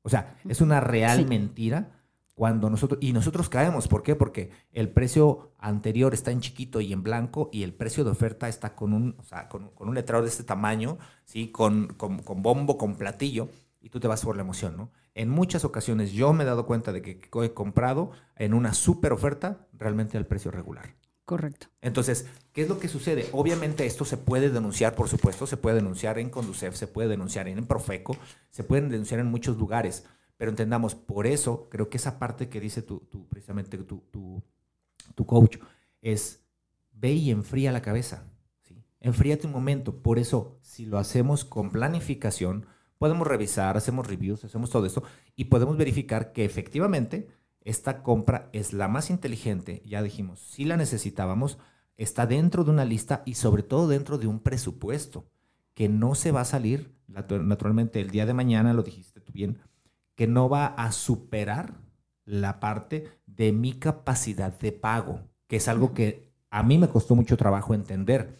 O sea, es una real mentira cuando nosotros, y nosotros caemos, ¿por qué? Porque el precio anterior está en chiquito y en blanco y el precio de oferta está con un, o sea, con, un letrero de este tamaño, ¿sí? Con, con, con, bombo, con platillo, y tú te vas por la emoción, ¿no? En muchas ocasiones yo me he dado cuenta de que he comprado en una super oferta realmente al precio regular. Correcto. Entonces, ¿qué es lo que sucede? Obviamente esto se puede denunciar, por supuesto, se puede denunciar en Conducef, se puede denunciar en Profeco, se pueden denunciar en muchos lugares pero entendamos, por eso creo que esa parte que dice tu, precisamente tu, tu, coach es ve y enfría la cabeza. ¿sí? Enfríate un momento. Por eso, si lo hacemos con planificación, podemos revisar, hacemos reviews, hacemos todo esto y podemos verificar que efectivamente esta compra es la más inteligente, ya dijimos, si la necesitábamos, está dentro de una lista y sobre todo dentro de un presupuesto que no se va a salir, naturalmente el día de mañana, lo dijiste tú bien, que no va a superar la parte de mi capacidad de pago, que es algo que a mí me costó mucho trabajo entender,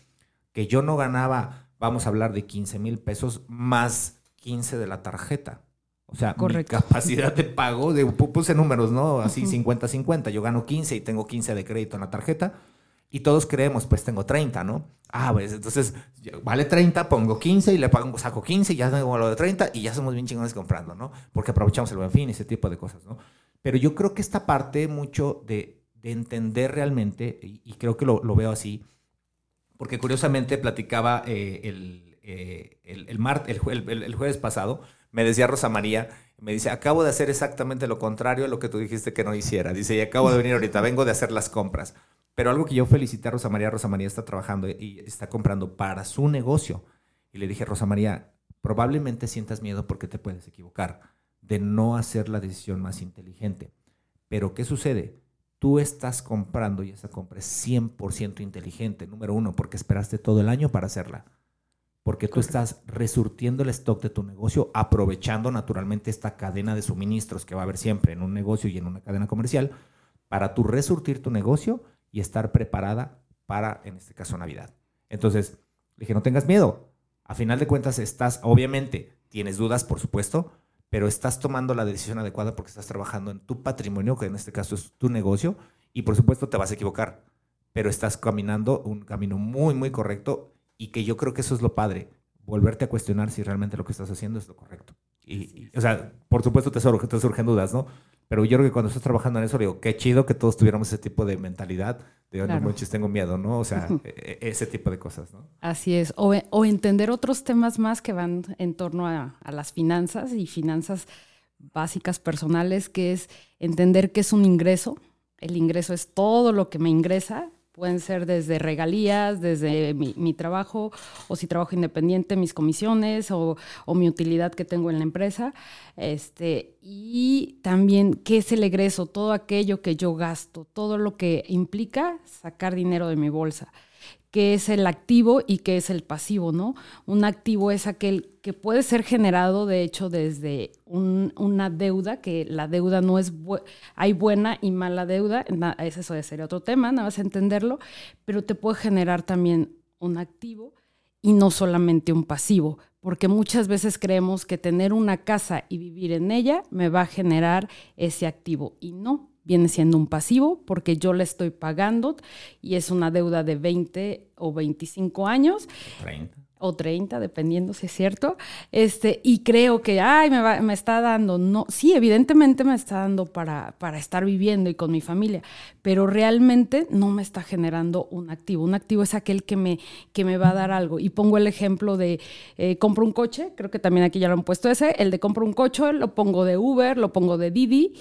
que yo no ganaba, vamos a hablar de 15 mil pesos más 15 de la tarjeta. O sea, mi capacidad de pago, de, puse números, ¿no? Así 50-50, yo gano 15 y tengo 15 de crédito en la tarjeta. Y todos creemos, pues tengo 30, ¿no? Ah, pues entonces vale 30, pongo 15 y le pago, saco 15 y ya tengo lo de 30 y ya somos bien chingones comprando, ¿no? Porque aprovechamos el buen fin y ese tipo de cosas, ¿no? Pero yo creo que esta parte mucho de, entender realmente, y, creo que lo, veo así, porque curiosamente platicaba eh, el, eh, el, el, el, jueves pasado, me decía Rosa María, me dice, acabo de hacer exactamente lo contrario a lo que tú dijiste que no hiciera. Dice, y acabo de venir ahorita, vengo de hacer las compras. Pero algo que yo felicité a Rosa María, Rosa María está trabajando y está comprando para su negocio. Y le dije, Rosa María, probablemente sientas miedo porque te puedes equivocar de no hacer la decisión más inteligente. Pero ¿qué sucede? Tú estás comprando y esa compra es 100% inteligente. Número uno, porque esperaste todo el año para hacerla. Porque tú estás resurtiendo el stock de tu negocio, aprovechando naturalmente esta cadena de suministros que va a haber siempre en un negocio y en una cadena comercial, para tú resurtir tu negocio y estar preparada para, en este caso, Navidad. Entonces, le dije, no tengas miedo. A final de cuentas, estás, obviamente, tienes dudas, por supuesto, pero estás tomando la decisión adecuada porque estás trabajando en tu patrimonio, que en este caso es tu negocio, y por supuesto te vas a equivocar, pero estás caminando un camino muy, muy correcto y que yo creo que eso es lo padre, volverte a cuestionar si realmente lo que estás haciendo es lo correcto. Y, o sea, por supuesto te, te surgen dudas, ¿no? Pero yo creo que cuando estás trabajando en eso, digo, qué chido que todos tuviéramos ese tipo de mentalidad de, no muchos tengo miedo, ¿no? O sea, (laughs) e, e, ese tipo de cosas, ¿no? Así es. O, o entender otros temas más que van en torno a, a las finanzas y finanzas básicas personales, que es entender que es un ingreso. El ingreso es todo lo que me ingresa Pueden ser desde regalías, desde mi, trabajo, o si trabajo independiente, mis comisiones o, mi utilidad que tengo en la empresa. Este, y también qué es el egreso, todo aquello que yo gasto, todo lo que implica sacar dinero de mi bolsa qué es el activo y qué es el pasivo, ¿no? Un activo es aquel que puede ser generado, de hecho, desde una deuda, que la deuda no es, hay buena y mala deuda, eso sería otro tema, nada más entenderlo, pero te puede generar también un activo y no solamente un pasivo, porque muchas veces creemos que tener una casa y vivir en ella me va a generar ese activo y no, viene siendo un pasivo porque yo le estoy pagando y es una deuda de 20 o 25 años. 30. O 30, dependiendo si es cierto. Este, y creo que, ay, me, me está dando. No, sí, evidentemente me está dando para, para estar viviendo y con mi familia, pero realmente no me está generando un activo. Un activo es aquel que me, que me va a dar algo. Y pongo el ejemplo de eh, compro un coche, creo que también aquí ya lo han puesto ese, el de compro un coche, lo pongo de Uber, lo pongo de Didi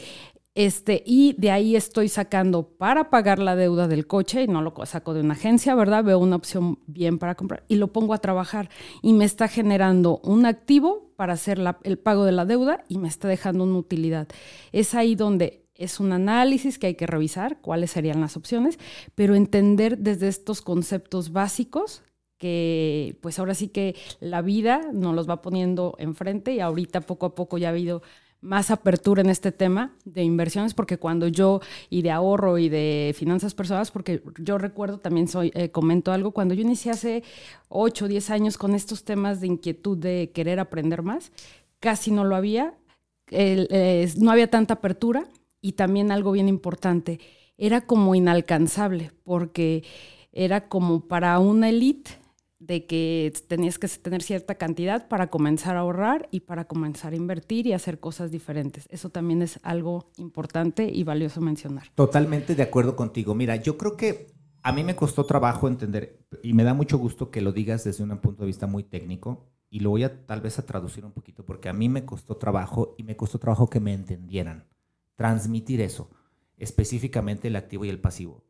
este, y de ahí estoy sacando para pagar la deuda del coche y no lo saco de una agencia, ¿verdad? Veo una opción bien para comprar y lo pongo a trabajar y me está generando un activo para hacer el pago de la deuda y me está dejando una utilidad. Es ahí donde es un análisis que hay que revisar, cuáles serían las opciones, pero entender desde estos conceptos básicos que pues ahora sí que la vida nos los va poniendo enfrente y ahorita poco a poco ya ha habido más apertura en este tema de inversiones, porque cuando yo, y de ahorro y de finanzas personales, porque yo recuerdo, también soy, eh, comento algo, cuando yo inicié hace 8 o 10 años con estos temas de inquietud de querer aprender más, casi no lo había, no había tanta apertura y también algo bien importante, era como inalcanzable, porque era como para una élite de que tenías que tener cierta cantidad para comenzar a ahorrar y para comenzar a invertir y hacer cosas diferentes. Eso también es algo importante y valioso mencionar. Totalmente de acuerdo contigo. Mira, yo creo que a mí me costó trabajo entender y me da mucho gusto que lo digas desde un punto de vista muy técnico y lo voy a tal vez a traducir un poquito porque a mí me costó trabajo y me costó trabajo que me entendieran. Transmitir eso, específicamente el activo y el pasivo.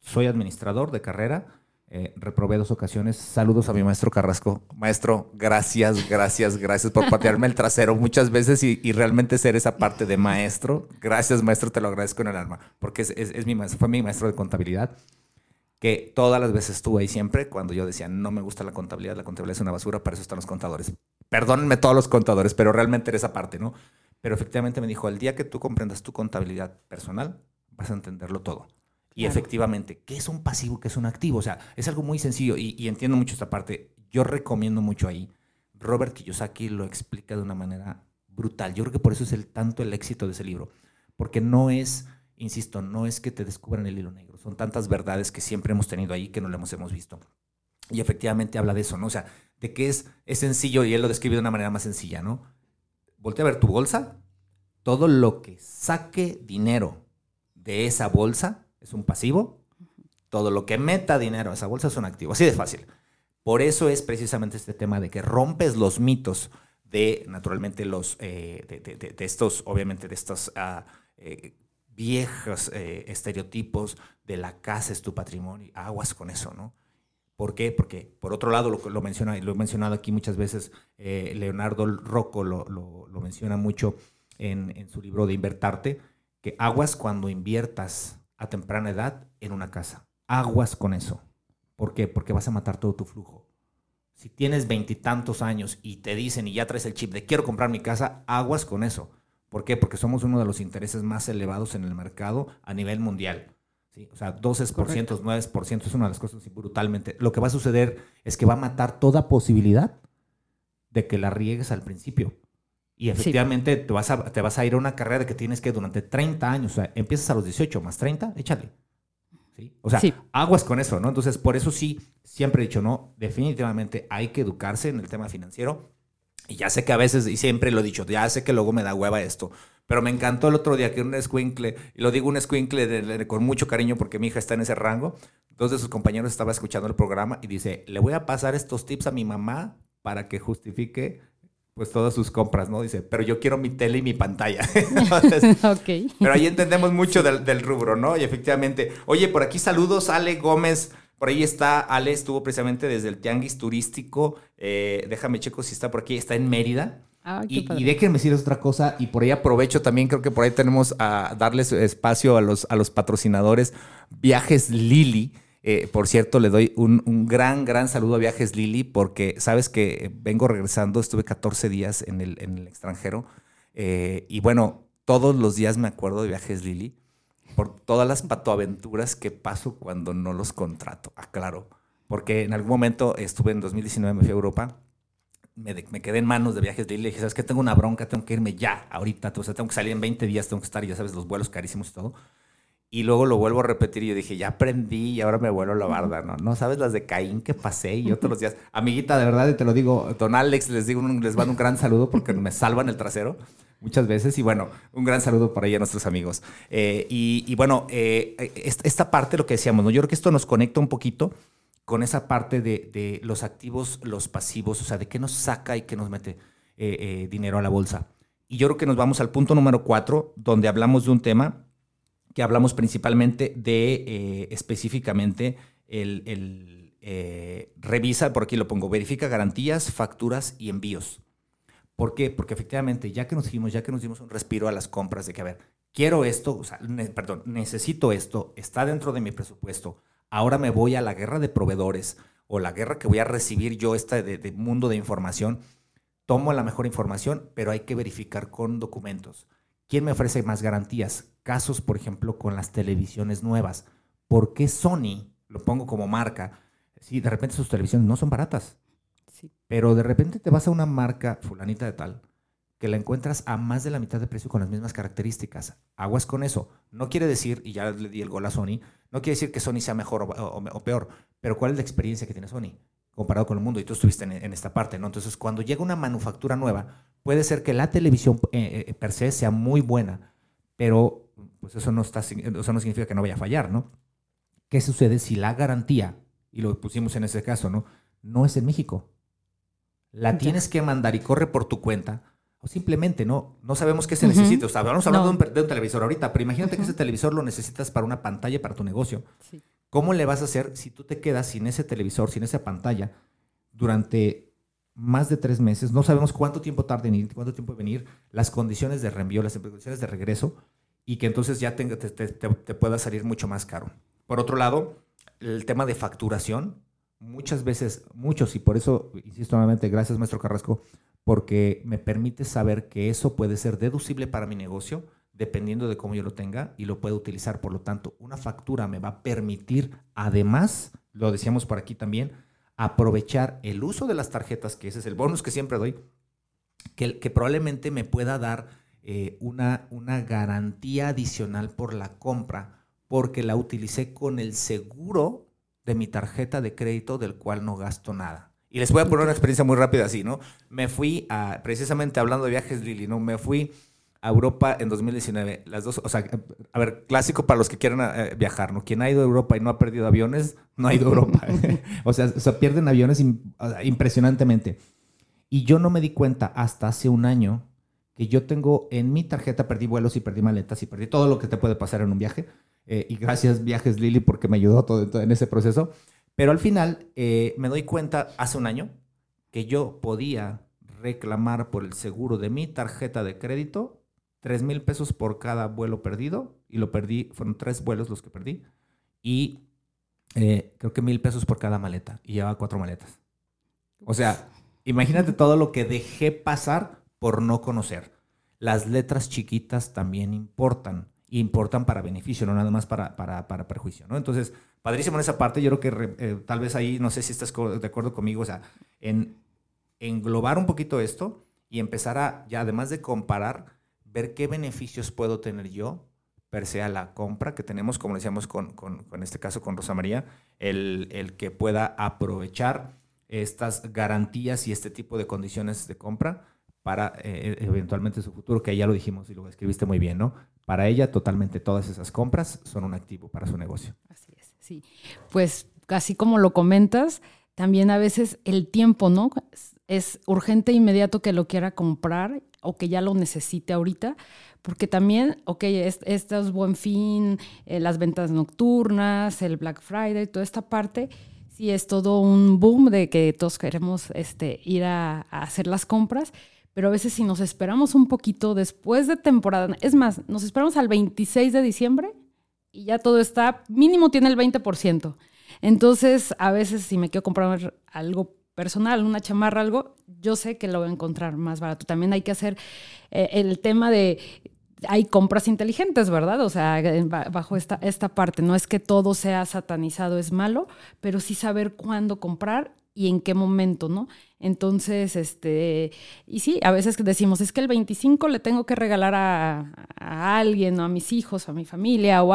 Soy administrador de carrera Eh, reprobé dos ocasiones. Saludos a mi maestro Carrasco. Maestro, gracias, gracias, gracias por patearme el trasero muchas veces y, realmente ser esa parte de maestro. Gracias, maestro, te lo agradezco en el alma, porque es, mi maestro, fue mi maestro de contabilidad, que todas las veces estuvo ahí siempre cuando yo decía, no me gusta la contabilidad, la contabilidad es una basura, para eso están los contadores. Perdónenme todos los contadores, pero realmente era esa parte, ¿no? Pero efectivamente me dijo, el día que tú comprendas tu contabilidad personal, vas a entenderlo todo. Y efectivamente, ¿qué es un pasivo? ¿Qué es un activo? O sea, es algo muy sencillo y, entiendo mucho esta parte. Yo recomiendo mucho ahí. Robert Kiyosaki lo explica de una manera brutal. Yo creo que por eso es el, tanto el éxito de ese libro. Porque no es, insisto, no es que te descubran el hilo negro. Son tantas verdades que siempre hemos tenido ahí que no hemos, hemos visto. Y efectivamente habla de eso, ¿no? O sea, de que es, es sencillo y él lo describe de una manera más sencilla, ¿no? Voltea a ver tu bolsa. Todo lo que saque dinero de esa bolsa es un pasivo. Todo lo que meta dinero a esa bolsa es un activo. Así de fácil. Por eso es precisamente este tema de que rompes los mitos de, naturalmente, los, eh, de, estos, obviamente, de estos ah, eh, viejos eh, estereotipos de la casa es tu patrimonio. Aguas con eso, ¿no? ¿Por qué? Porque, por otro lado, lo, menciona, lo he mencionado aquí muchas veces, Leonardo Rocco lo, lo menciona mucho en, en, su libro de Invertarte, que aguas cuando inviertas a temprana edad en una casa. Aguas con eso. ¿Por qué? Porque vas a matar todo tu flujo. Si tienes veintitantos años y te dicen y ya traes el chip de quiero comprar mi casa, aguas con eso. ¿Por qué? Porque somos uno de los intereses más elevados en el mercado a nivel mundial. ¿sí? O sea, 12%, 9% es una de las cosas brutalmente. Lo que va a suceder es que va a matar toda posibilidad de que la riegues al principio. Y efectivamente te, vas a, te vas a ir a una carrera que tienes que durante 30 años, o sea, empiezas a los 18 más 30, échale. ¿Sí? O sea, aguas con eso, ¿no? Entonces, por eso sí, siempre he dicho, no, definitivamente hay que educarse en el tema financiero. Y ya sé que a veces, y siempre lo he dicho, ya sé que luego me da hueva esto, pero me encantó el otro día que un escuincle, y lo digo un escuincle con mucho cariño porque mi hija está en ese rango, dos de sus compañeros estaba escuchando el programa y dice, le voy a pasar estos tips a mi mamá para que justifique pues todas sus compras, ¿no? Dice, pero yo quiero mi tele y mi pantalla. (laughs) (laughs) ok. Pero ahí entendemos mucho del, rubro, ¿no? Y efectivamente, oye, por aquí saludos, Ale Gómez. Por ahí está, Ale estuvo precisamente desde el Tianguis Turístico. Eh, déjame checo si está por aquí, está en Mérida. Ah, y, y, déjenme decirles otra cosa, y por ahí aprovecho también, creo que por ahí tenemos a darles espacio a los, a los patrocinadores. Viajes Lili. Eh, por cierto, le doy un, gran, gran saludo a Viajes Lili, porque sabes que vengo regresando, estuve 14 días en el, en el extranjero, eh, y bueno, todos los días me acuerdo de Viajes Lili, por todas las patoaventuras que paso cuando no los contrato, aclaro, porque en algún momento estuve en 2019, me fui a Europa, me, me, quedé en manos de viajes Lili, y dije, ¿sabes qué? Tengo una bronca, tengo que irme ya, ahorita, o sea, tengo que salir en 20 días, tengo que estar, ya sabes, los vuelos carísimos y todo. Y luego lo vuelvo a repetir y yo dije, ya aprendí y ahora me vuelvo a la barda, ¿no? No sabes las de Caín que pasé y yo todos los días. (laughs) Amiguita, de verdad, y te lo digo, don Alex, les digo, les mando un gran saludo porque me salvan el trasero muchas veces. Y bueno, un gran saludo para ella, nuestros amigos. Eh, y, bueno, eh, esta parte, lo que decíamos, ¿no? Yo creo que esto nos conecta un poquito con esa parte de, los activos, los pasivos, o sea, de qué nos saca y qué nos mete eh, dinero a la bolsa. Y yo creo que nos vamos al punto número cuatro, donde hablamos de un tema que hablamos principalmente de eh, específicamente el, eh, revisa, por aquí lo pongo, verifica garantías, facturas y envíos. ¿Por qué? Porque efectivamente, ya que nos dijimos, ya que nos dimos un respiro a las compras de que, a ver, quiero esto, o sea, perdón, necesito esto, está dentro de mi presupuesto, ahora me voy a la guerra de proveedores o la guerra que voy a recibir yo, esta de mundo de información, tomo la mejor información, pero hay que verificar con documentos. ¿Quién me ofrece más garantías? Casos, por ejemplo, con las televisiones nuevas. ¿Por qué Sony, lo pongo como marca, si de repente sus televisiones no son baratas? Sí. Pero de repente te vas a una marca fulanita de tal que la encuentras a más de la mitad de precio con las mismas características. Aguas con eso. No quiere decir, y ya le di el gol a Sony, no quiere decir que Sony sea mejor o, peor, pero ¿cuál es la experiencia que tiene Sony comparado con el mundo? Y tú estuviste en, esta parte, ¿no? Entonces, cuando llega una manufactura nueva, puede ser que la televisión eh, eh, per se sea muy buena, pero pues eso no, está, eso no significa que no vaya a fallar, ¿no? ¿Qué sucede si la garantía, y lo pusimos en ese caso, ¿no? No es en México. La tienes que mandar y corre por tu cuenta, o simplemente no, no sabemos qué se necesita. O sea, vamos hablando de, un, televisor ahorita, pero imagínate que ese televisor lo necesitas para una pantalla, para tu negocio. ¿Cómo le vas a hacer si tú te quedas sin ese televisor, sin esa pantalla, durante más de tres meses? No sabemos cuánto tiempo tarda en ir, cuánto tiempo en venir, las condiciones de reenvío, las condiciones de regreso, y que entonces ya te, te pueda salir mucho más caro. Por otro lado, el tema de facturación, muchas veces, muchos, y por eso, insisto nuevamente, gracias, maestro Carrasco, porque me permite saber que eso puede ser deducible para mi negocio dependiendo de cómo yo lo tenga y lo puedo utilizar. Por lo tanto, una factura me va a permitir, además, lo decíamos por aquí también, aprovechar el uso de las tarjetas, que ese es el bonus que siempre doy, que, probablemente me pueda dar eh, una, una garantía adicional por la compra, porque la utilicé con el seguro de mi tarjeta de crédito del cual no gasto nada. Y les voy a poner una experiencia muy rápida así, ¿no? Me fui a, precisamente hablando de viajes, Lili, ¿no? Me fui Europa en 2019. Las dos, o sea, a ver, clásico para los que quieran eh, viajar, ¿no? Quien ha ido a Europa y no ha perdido aviones, no ha ido a Europa. (laughs) o, sea, o pierden aviones impresionantemente. Y yo no me di cuenta hasta hace un año que yo tengo en mi tarjeta, perdí vuelos y perdí maletas y perdí todo lo que te puede pasar en un viaje. Eh, y gracias Viajes Lili porque me ayudó todo, en ese proceso. Pero al final eh, me doy cuenta hace un año que yo podía reclamar por el seguro de mi tarjeta de crédito 3 mil pesos por cada vuelo perdido y lo perdí, fueron tres vuelos los que perdí y eh, creo que mil pesos por cada maleta y llevaba cuatro maletas. O sea, imagínate todo lo que dejé pasar por no conocer. Las letras chiquitas también importan, importan para beneficio, no nada más para, para, para perjuicio, ¿no? Entonces, padrísimo en esa parte, yo creo que eh, tal vez ahí, no sé si estás de acuerdo conmigo, o sea, en englobar un poquito esto y empezar a, ya además de comparar, ver qué beneficios puedo tener yo per se a la compra que tenemos, como decíamos con, con, este caso con Rosa María, el, el, que pueda aprovechar estas garantías y este tipo de condiciones de compra para eh, eventualmente su futuro, que ya lo dijimos y lo escribiste muy bien, ¿no? Para ella totalmente todas esas compras son un activo para su negocio. Así es, sí. Pues así como lo comentas, también a veces el tiempo, ¿no? Es urgente e inmediato que lo quiera comprar o que ya lo necesite ahorita, porque también, ok, esto es buen fin, eh, las ventas nocturnas, el Black Friday, toda esta parte, sí es todo un boom de que todos queremos este, ir a, hacer las compras, pero a veces si nos esperamos un poquito después de temporada, es más, nos esperamos al 26 de diciembre y ya todo está, mínimo tiene el 20%. Entonces, a veces si me quiero comprar algo personal, una chamarra, algo, yo sé que lo voy a encontrar más barato. También hay que hacer eh, el tema de hay compras inteligentes, ¿verdad? O sea, bajo esta, esta parte, no es que todo sea satanizado, es malo, pero sí saber cuándo comprar y en qué momento, ¿no? Entonces, este, y sí, a veces decimos, es que el 25 le tengo que regalar a, alguien, o a mis hijos, o a mi familia, o,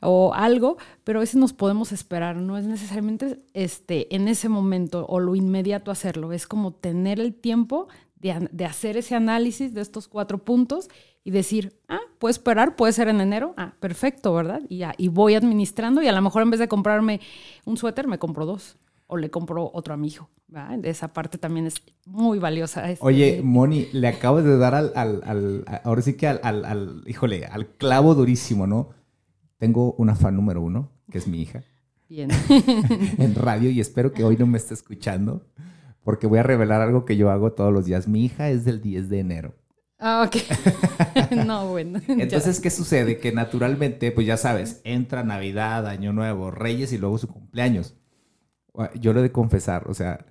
o algo, pero a veces nos podemos esperar, no es necesariamente este, en ese momento o lo inmediato hacerlo, es como tener el tiempo de, de hacer ese análisis de estos cuatro puntos y decir, ah, puedo esperar, puede ser en enero, ah, perfecto, ¿verdad? Y, ya, y voy administrando y a lo mejor en vez de comprarme un suéter, me compro dos o le compro otro a mi hijo. Esa parte también es muy valiosa. Este, Oye, Moni, le acabo de dar al, al, al ahora sí que al, al, híjole, al clavo durísimo, ¿no? Tengo una fan número uno, que es mi hija. Bien. (laughs) en radio y espero que hoy no me esté escuchando porque voy a revelar algo que yo hago todos los días. Mi hija es del 10 de enero. Ah, ok. (laughs) no, bueno. Entonces, ¿qué sucede? Que naturalmente, pues ya sabes, entra Navidad, Año Nuevo, Reyes y luego su cumpleaños. Yo lo he de confesar, o sea,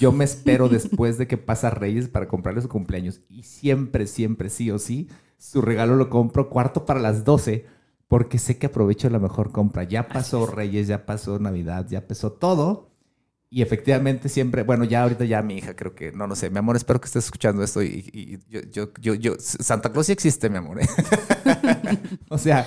yo me espero después de que pasa Reyes para comprarle su cumpleaños y siempre, siempre, sí o sí, su regalo lo compro cuarto para las 12 porque sé que aprovecho la mejor compra. Ya pasó Reyes, ya pasó Navidad, ya pasó todo. Y efectivamente siempre, bueno, ya ahorita ya mi hija creo que, no, no sé, mi amor, espero que estés escuchando esto y, yo, yo, yo, yo, Santa Claus sí existe, mi amor. ¿eh? (laughs) o sea,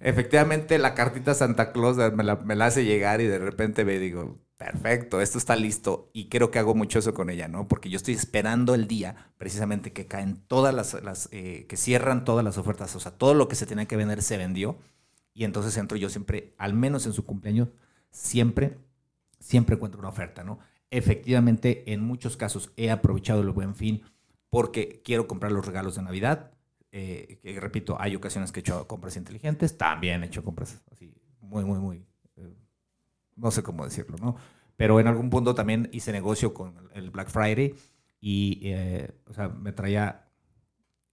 efectivamente la cartita Santa Claus me la, me la hace llegar y de repente me digo, perfecto, esto está listo y creo que hago mucho eso con ella, ¿no? Porque yo estoy esperando el día precisamente que caen todas las, eh, que cierran todas las ofertas, o sea, todo lo que se tenía que vender se vendió y entonces entro yo siempre, al menos en su cumpleaños, siempre, siempre encuentro una oferta, ¿no? Efectivamente, en muchos casos he aprovechado el buen fin porque quiero comprar los regalos de Navidad. Eh, que repito, hay ocasiones que he hecho compras inteligentes, también he hecho compras así muy, muy, muy no sé cómo decirlo, ¿no? Pero en algún punto también hice negocio con el Black Friday y, eh, o sea, me traía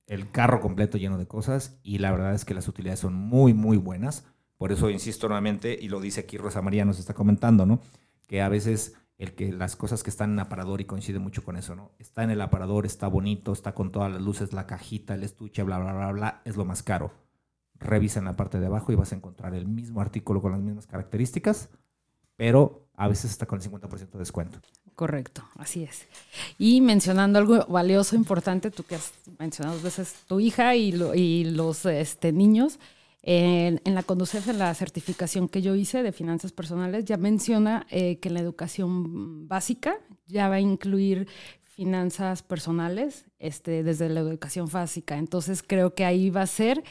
el carro completo lleno de cosas y la verdad es que las utilidades son muy, muy buenas. Por eso insisto nuevamente, y lo dice aquí Rosa María, nos está comentando, ¿no? Que a veces el que las cosas que están en aparador y coincide mucho con eso, ¿no? Está en el aparador, está bonito, está con todas las luces, la cajita, el estuche, bla, bla, bla, bla, es lo más caro. Revisa en la parte de abajo y vas a encontrar el mismo artículo con las mismas características, pero a veces está con el 50% de descuento. Correcto, así es. Y mencionando algo valioso, importante, tú que has mencionado dos veces tu hija y, y los este, niños, en, la Conducef, en la certificación que yo hice de finanzas personales, ya menciona eh, que la educación básica ya va a incluir finanzas personales este, desde la educación básica. Entonces creo que ahí va a ser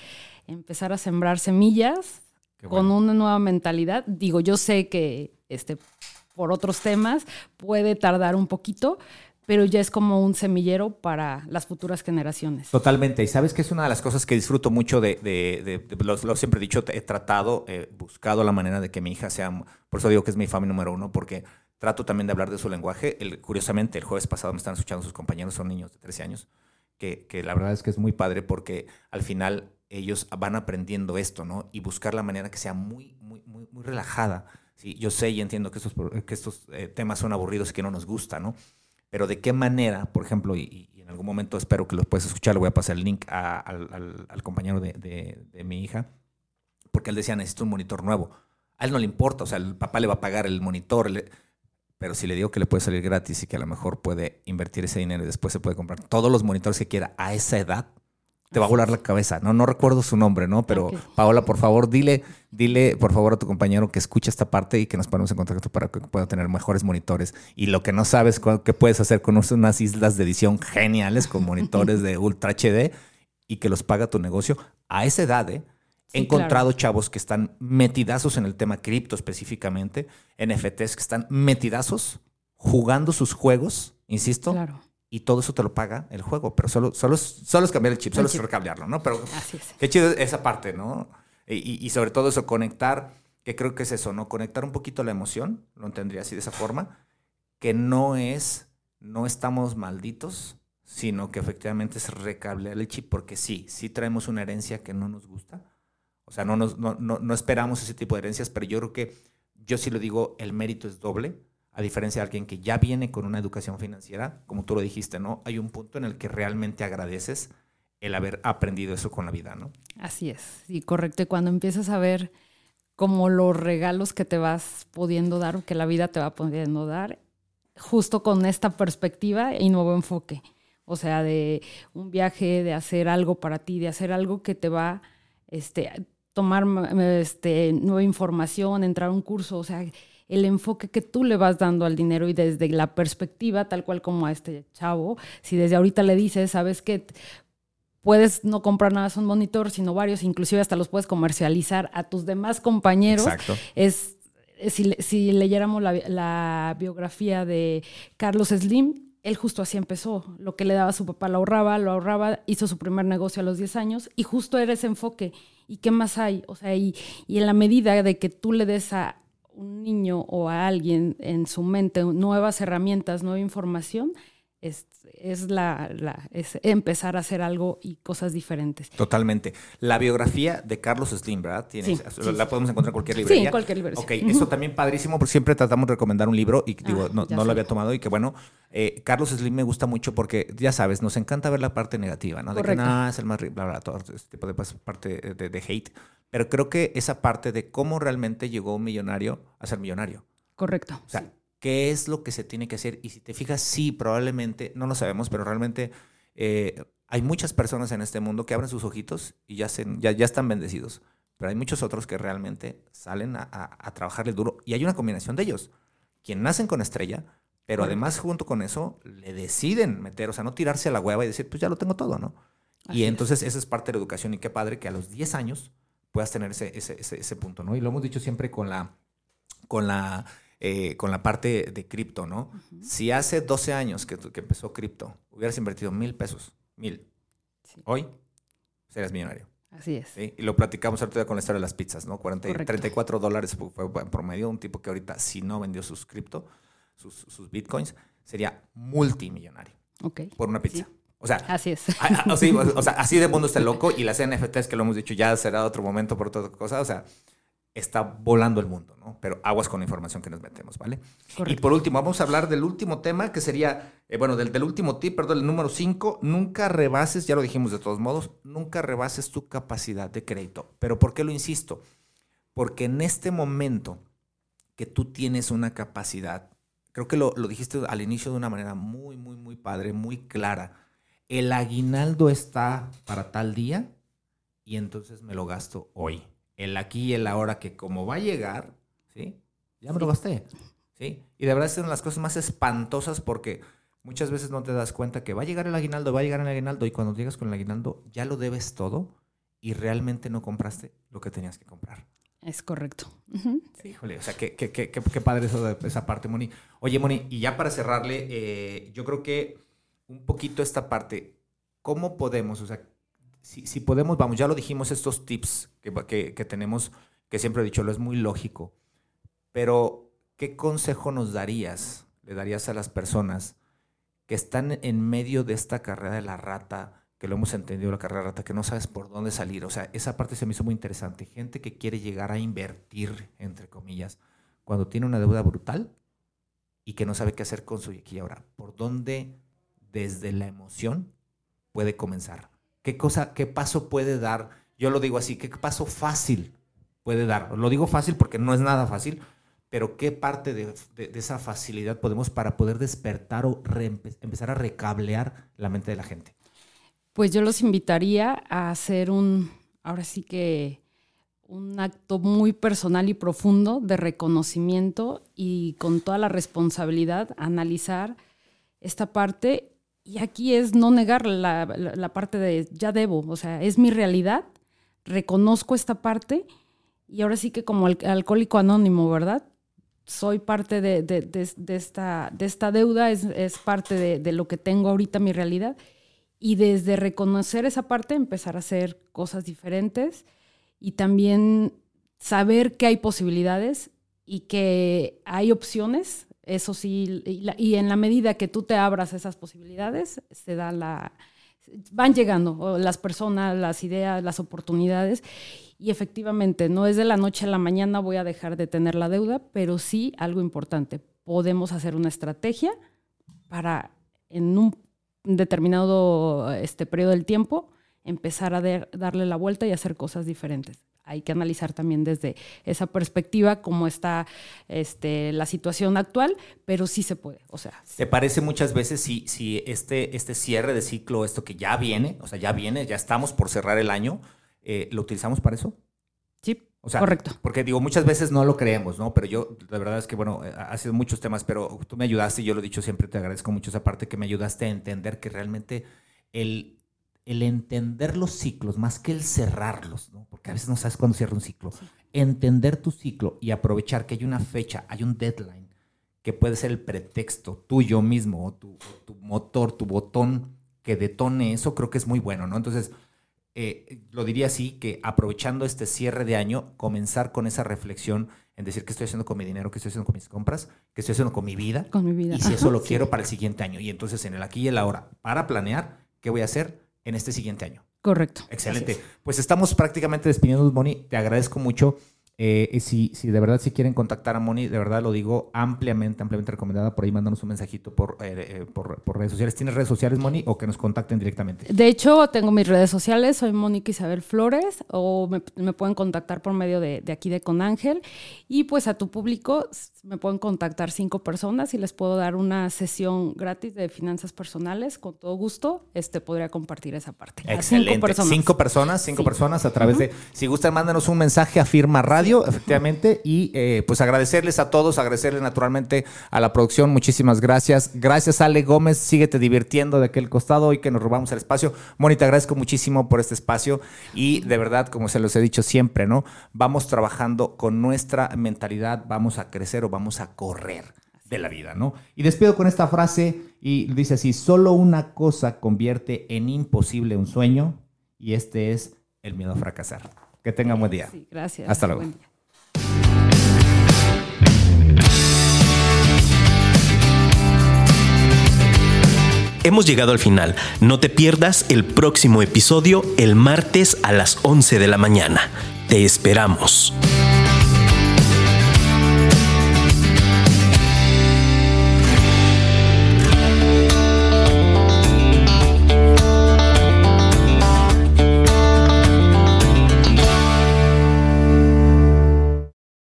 empezar a sembrar semillas con una nueva mentalidad. Digo, yo sé que este, por otros temas puede tardar un poquito, pero ya es como un semillero para las futuras generaciones. Totalmente. Y sabes que es una de las cosas que disfruto mucho de, de, lo, siempre he dicho, he tratado, he buscado la manera de que mi hija sea, por eso digo que es mi familia número uno, porque trato también de hablar de su lenguaje. El, curiosamente, el jueves pasado me están escuchando sus compañeros, son niños de 13 años, que, que la verdad es que es muy padre porque al final ellos van aprendiendo esto, ¿no? Y buscar la manera que sea muy, muy, muy, muy relajada. Sí, yo sé y entiendo que estos, que estos eh, temas son aburridos y que no nos gustan, ¿no? Pero de qué manera, por ejemplo, y, en algún momento espero que los puedas escuchar, le voy a pasar el link al, compañero de, mi hija, porque él decía, necesito un monitor nuevo. A él no le importa, o sea, el papá le va a pagar el monitor, pero si le digo que le puede salir gratis y que a lo mejor puede invertir ese dinero y después se puede comprar todos los monitores que quiera a esa edad, te va a volar la cabeza. No, no recuerdo su nombre, ¿no? Pero Paola, por favor, dile, dile, por favor, a tu compañero que escuche esta parte y que nos ponemos en contacto para que pueda tener mejores monitores. Y lo que no sabes, qué puedes hacer con unas islas de edición geniales con monitores de Ultra HD y que los paga tu negocio a esa edad, ¿eh? He encontrado chavos que están metidazos en el tema cripto específicamente, NFTs que están metidazos jugando sus juegos, insisto, claro y todo eso te lo paga el juego, pero solo, solo, solo es cambiar el chip, solo es recambiarlo, ¿no? Pero Así es. qué chido esa parte, ¿no? Y, y, sobre todo eso, conectar, que creo que es eso, ¿no? Conectar un poquito la emoción, lo entendería así de esa forma, que no es, no estamos malditos, sino que efectivamente es recablear el chip, porque sí, sí traemos una herencia que no nos gusta, o sea, no, nos, no, no, no esperamos ese tipo de herencias, pero yo creo que, yo sí lo digo, el mérito es doble, a diferencia de alguien que ya viene con una educación financiera, como tú lo dijiste, ¿no? Hay un punto en el que realmente agradeces el haber aprendido eso con la vida, ¿no? Así es, sí, correcto. Y cuando empiezas a ver como los regalos que te vas pudiendo dar que la vida te va pudiendo dar, justo con esta perspectiva y nuevo enfoque. O sea, de un viaje, de hacer algo para ti, de hacer algo que te va este, tomar este, nueva información, entrar a un curso, o sea, el enfoque que tú le vas dando al dinero y desde la perspectiva, tal cual como a este chavo, si desde ahorita le dices, sabes que puedes no comprar nada un monitor, sino varios, inclusive hasta los puedes comercializar a tus demás compañeros. Exacto. Es, si, leyéramos la, la biografía de Carlos Slim, él justo así empezó. Lo que le daba a su papá lo ahorraba, lo ahorraba, hizo su primer negocio a los 10 años y justo era ese enfoque. ¿Y qué más hay? O sea, y, y en la medida de que tú le des a un niño o a alguien en su mente nuevas herramientas, nueva información, es, es, la, es empezar a hacer algo y cosas diferentes. Totalmente. La biografía de Carlos Slim, ¿verdad? la podemos encontrar en cualquier librería. Sí, en cualquier librería. Ok, eso también padrísimo, porque siempre tratamos de recomendar un libro y digo, ah, no, lo había tomado y que bueno, eh, Carlos Slim me gusta mucho porque, ya sabes, nos encanta ver la parte negativa, ¿no? De que nada, es el más, bla, bla, todo este tipo de parte de, de hate. Pero creo que esa parte de cómo realmente llegó un millonario a ser millonario. Correcto. O sea, ¿qué es lo que se tiene que hacer? Y si te fijas, sí, probablemente, no lo sabemos, pero realmente eh, hay muchas personas en este mundo que abren sus ojitos y ya, se, ya, ya están bendecidos. Pero hay muchos otros que realmente salen a, a, trabajarle duro. Y hay una combinación de ellos. Quien nacen con estrella, pero además junto con eso le deciden meter, o sea, no tirarse a la hueva y decir, pues ya lo tengo todo, ¿no? y entonces esa es parte de la educación y qué padre que a los 10 años puedas tener ese, ese, ese, punto, ¿no? Y lo hemos dicho siempre con la, con la, eh, con la parte de cripto, ¿no? Si hace 12 años que, que empezó cripto, hubieras invertido mil pesos, mil, hoy serías millonario. Así es. ¿sí? Y lo platicamos ahorita con la historia de las pizzas, ¿no? 40, y Correcto. 34 dólares fue en promedio. Un tipo que ahorita, si no vendió sus cripto, sus, sus bitcoins, sería multimillonario Ok. por una pizza. Sí. O sea, Así es. (laughs) Sí, o o sea, así de mundo está loco y las NFTs que lo hemos dicho ya será otro momento por otra cosa, o sea, está volando el mundo, ¿no? Pero aguas con la información que nos metemos, ¿vale? Y por último, vamos a hablar del último tema que sería, eh, bueno, del, del último tip, perdón, el número 5, nunca rebases, ya lo dijimos de todos modos, nunca rebases tu capacidad de crédito. Pero ¿por qué lo insisto? Porque en este momento que tú tienes una capacidad, creo que lo, lo dijiste al inicio de una manera muy, muy, muy padre, muy clara. El aguinaldo está para tal día y entonces me lo gasto hoy. El aquí y el ahora que como va a llegar, ¿sí? Ya me lo gasté, ¿sí? Y de verdad son las cosas más espantosas porque muchas veces no te das cuenta que va a llegar el aguinaldo, va a llegar el aguinaldo y cuando llegas con el aguinaldo ya lo debes todo y realmente no compraste lo que tenías que comprar. Es correcto. Ujú. Híjole, o sea, qué, qué, qué, qué- qué padre eso de esa parte, Moni. Oye, Moni, y ya para cerrarle, eh, yo creo que un poquito esta parte, ¿cómo podemos, o sea, si, si podemos, vamos, ya lo dijimos, estos tips que, que, tenemos, que siempre he dicho, lo es muy lógico, pero ¿qué consejo nos darías, le darías a las personas que están en medio de esta carrera de la rata, que lo hemos entendido, la carrera rata, que no sabes por dónde salir? O sea, esa parte se me hizo muy interesante. Gente que quiere llegar a invertir, entre comillas, cuando tiene una deuda brutal y que no sabe qué hacer con su y ahora. ¿Por dónde, desde la emoción, puede comenzar? ¿Qué cosa, qué paso puede dar? Yo lo digo así, ¿qué paso fácil puede dar? Lo digo fácil porque no es nada fácil, pero ¿qué parte de, de- esa facilidad podemos para poder despertar o empezar a recablear la mente de la gente? Pues yo los invitaría a hacer un, ahora sí que un acto muy personal y profundo de reconocimiento y con toda la responsabilidad analizar esta parte. Y aquí es no negar la, la- la parte de ya debo, o sea, es mi realidad, reconozco esta parte y ahora sí que como al- alcohólico anónimo, ¿verdad? Soy parte de, de- de- de esta, esta deuda, es, es parte de lo que tengo ahorita, mi realidad. Y desde reconocer esa parte, empezar a hacer cosas diferentes y también saber que hay posibilidades y que hay opciones. Eso sí, y, la- y en la medida que tú te abras esas posibilidades, se da la, van llegando las personas, las ideas, las oportunidades. Y efectivamente, no es de la noche a la mañana voy a dejar de tener la deuda, pero sí algo importante. Podemos hacer una estrategia para en un determinado este, periodo del tiempo empezar a dar- darle la vuelta y hacer cosas diferentes. Hay que analizar también desde esa perspectiva cómo está este, la situación actual, pero sí se puede. O sea, sí. ¿Te parece muchas veces si, si este, este cierre de ciclo, esto que ya viene, o sea, ya viene, ya estamos por cerrar el año, eh, ¿lo utilizamos para eso? sí, O sea, correcto. Porque digo, muchas veces no lo creemos, ¿no? Pero yo, la verdad es que, bueno, eh, ha sido muchos temas, pero tú me ayudaste, y yo lo he dicho siempre, te agradezco mucho esa parte que me ayudaste a entender que realmente el, el entender los ciclos, más que el cerrarlos, ¿no? Porque a veces no sabes cuándo cierra un ciclo. Entender tu ciclo y aprovechar que hay una fecha, hay un deadline, que puede ser el pretexto tuyo mismo, o tu, o tu motor, tu botón que detone eso, creo que es muy bueno, ¿no? Entonces, eh, lo diría así, que aprovechando este cierre de año, comenzar con esa reflexión en decir qué estoy haciendo con mi dinero, qué estoy haciendo con mis compras, qué estoy haciendo con mi vida, Con mi vida. y si eso lo (laughs) sí. quiero para el siguiente año. Y entonces en el aquí y el ahora, para planear qué voy a hacer en este siguiente año. Correcto. Excelente. Pues estamos prácticamente despidiéndonos, Moni. Te agradezco mucho. Eh, y si, si de verdad si quieren contactar a Moni, de verdad lo digo ampliamente, ampliamente recomendada. Por ahí mándanos un mensajito por, eh, eh, por, por redes sociales. ¿Tienes redes sociales, Moni? O que nos contacten directamente. De hecho, tengo mis redes sociales, soy Mónica Isabel Flores, o me, me pueden contactar por medio de, de aquí de Conángel. Y pues a tu público me pueden contactar cinco personas y les puedo dar una sesión gratis de finanzas personales. Con todo gusto, este podría compartir esa parte. A Excelente. Cinco personas. Cinco personas, cinco Sí. personas a través de. Si gustan, mándanos un mensaje a Firma Radio, efectivamente. Y eh, pues agradecerles a todos, agradecerles naturalmente a la producción. Muchísimas gracias. Gracias, Ale Gómez. Síguete divirtiendo de aquel costado hoy que nos robamos el espacio. Moni, te agradezco muchísimo por este espacio. Y de verdad, como se los he dicho siempre, ¿no? Vamos trabajando con nuestra mentalidad, vamos a crecer o vamos a correr de la vida, ¿no? Y despido con esta frase y dice así, solo una cosa convierte en imposible un sueño y este es el miedo a fracasar. Que tengan buen día. Sí, gracias. Hasta luego. Buen día. Hemos llegado al final. No te pierdas el próximo episodio el martes a las 11 de la mañana. Te esperamos.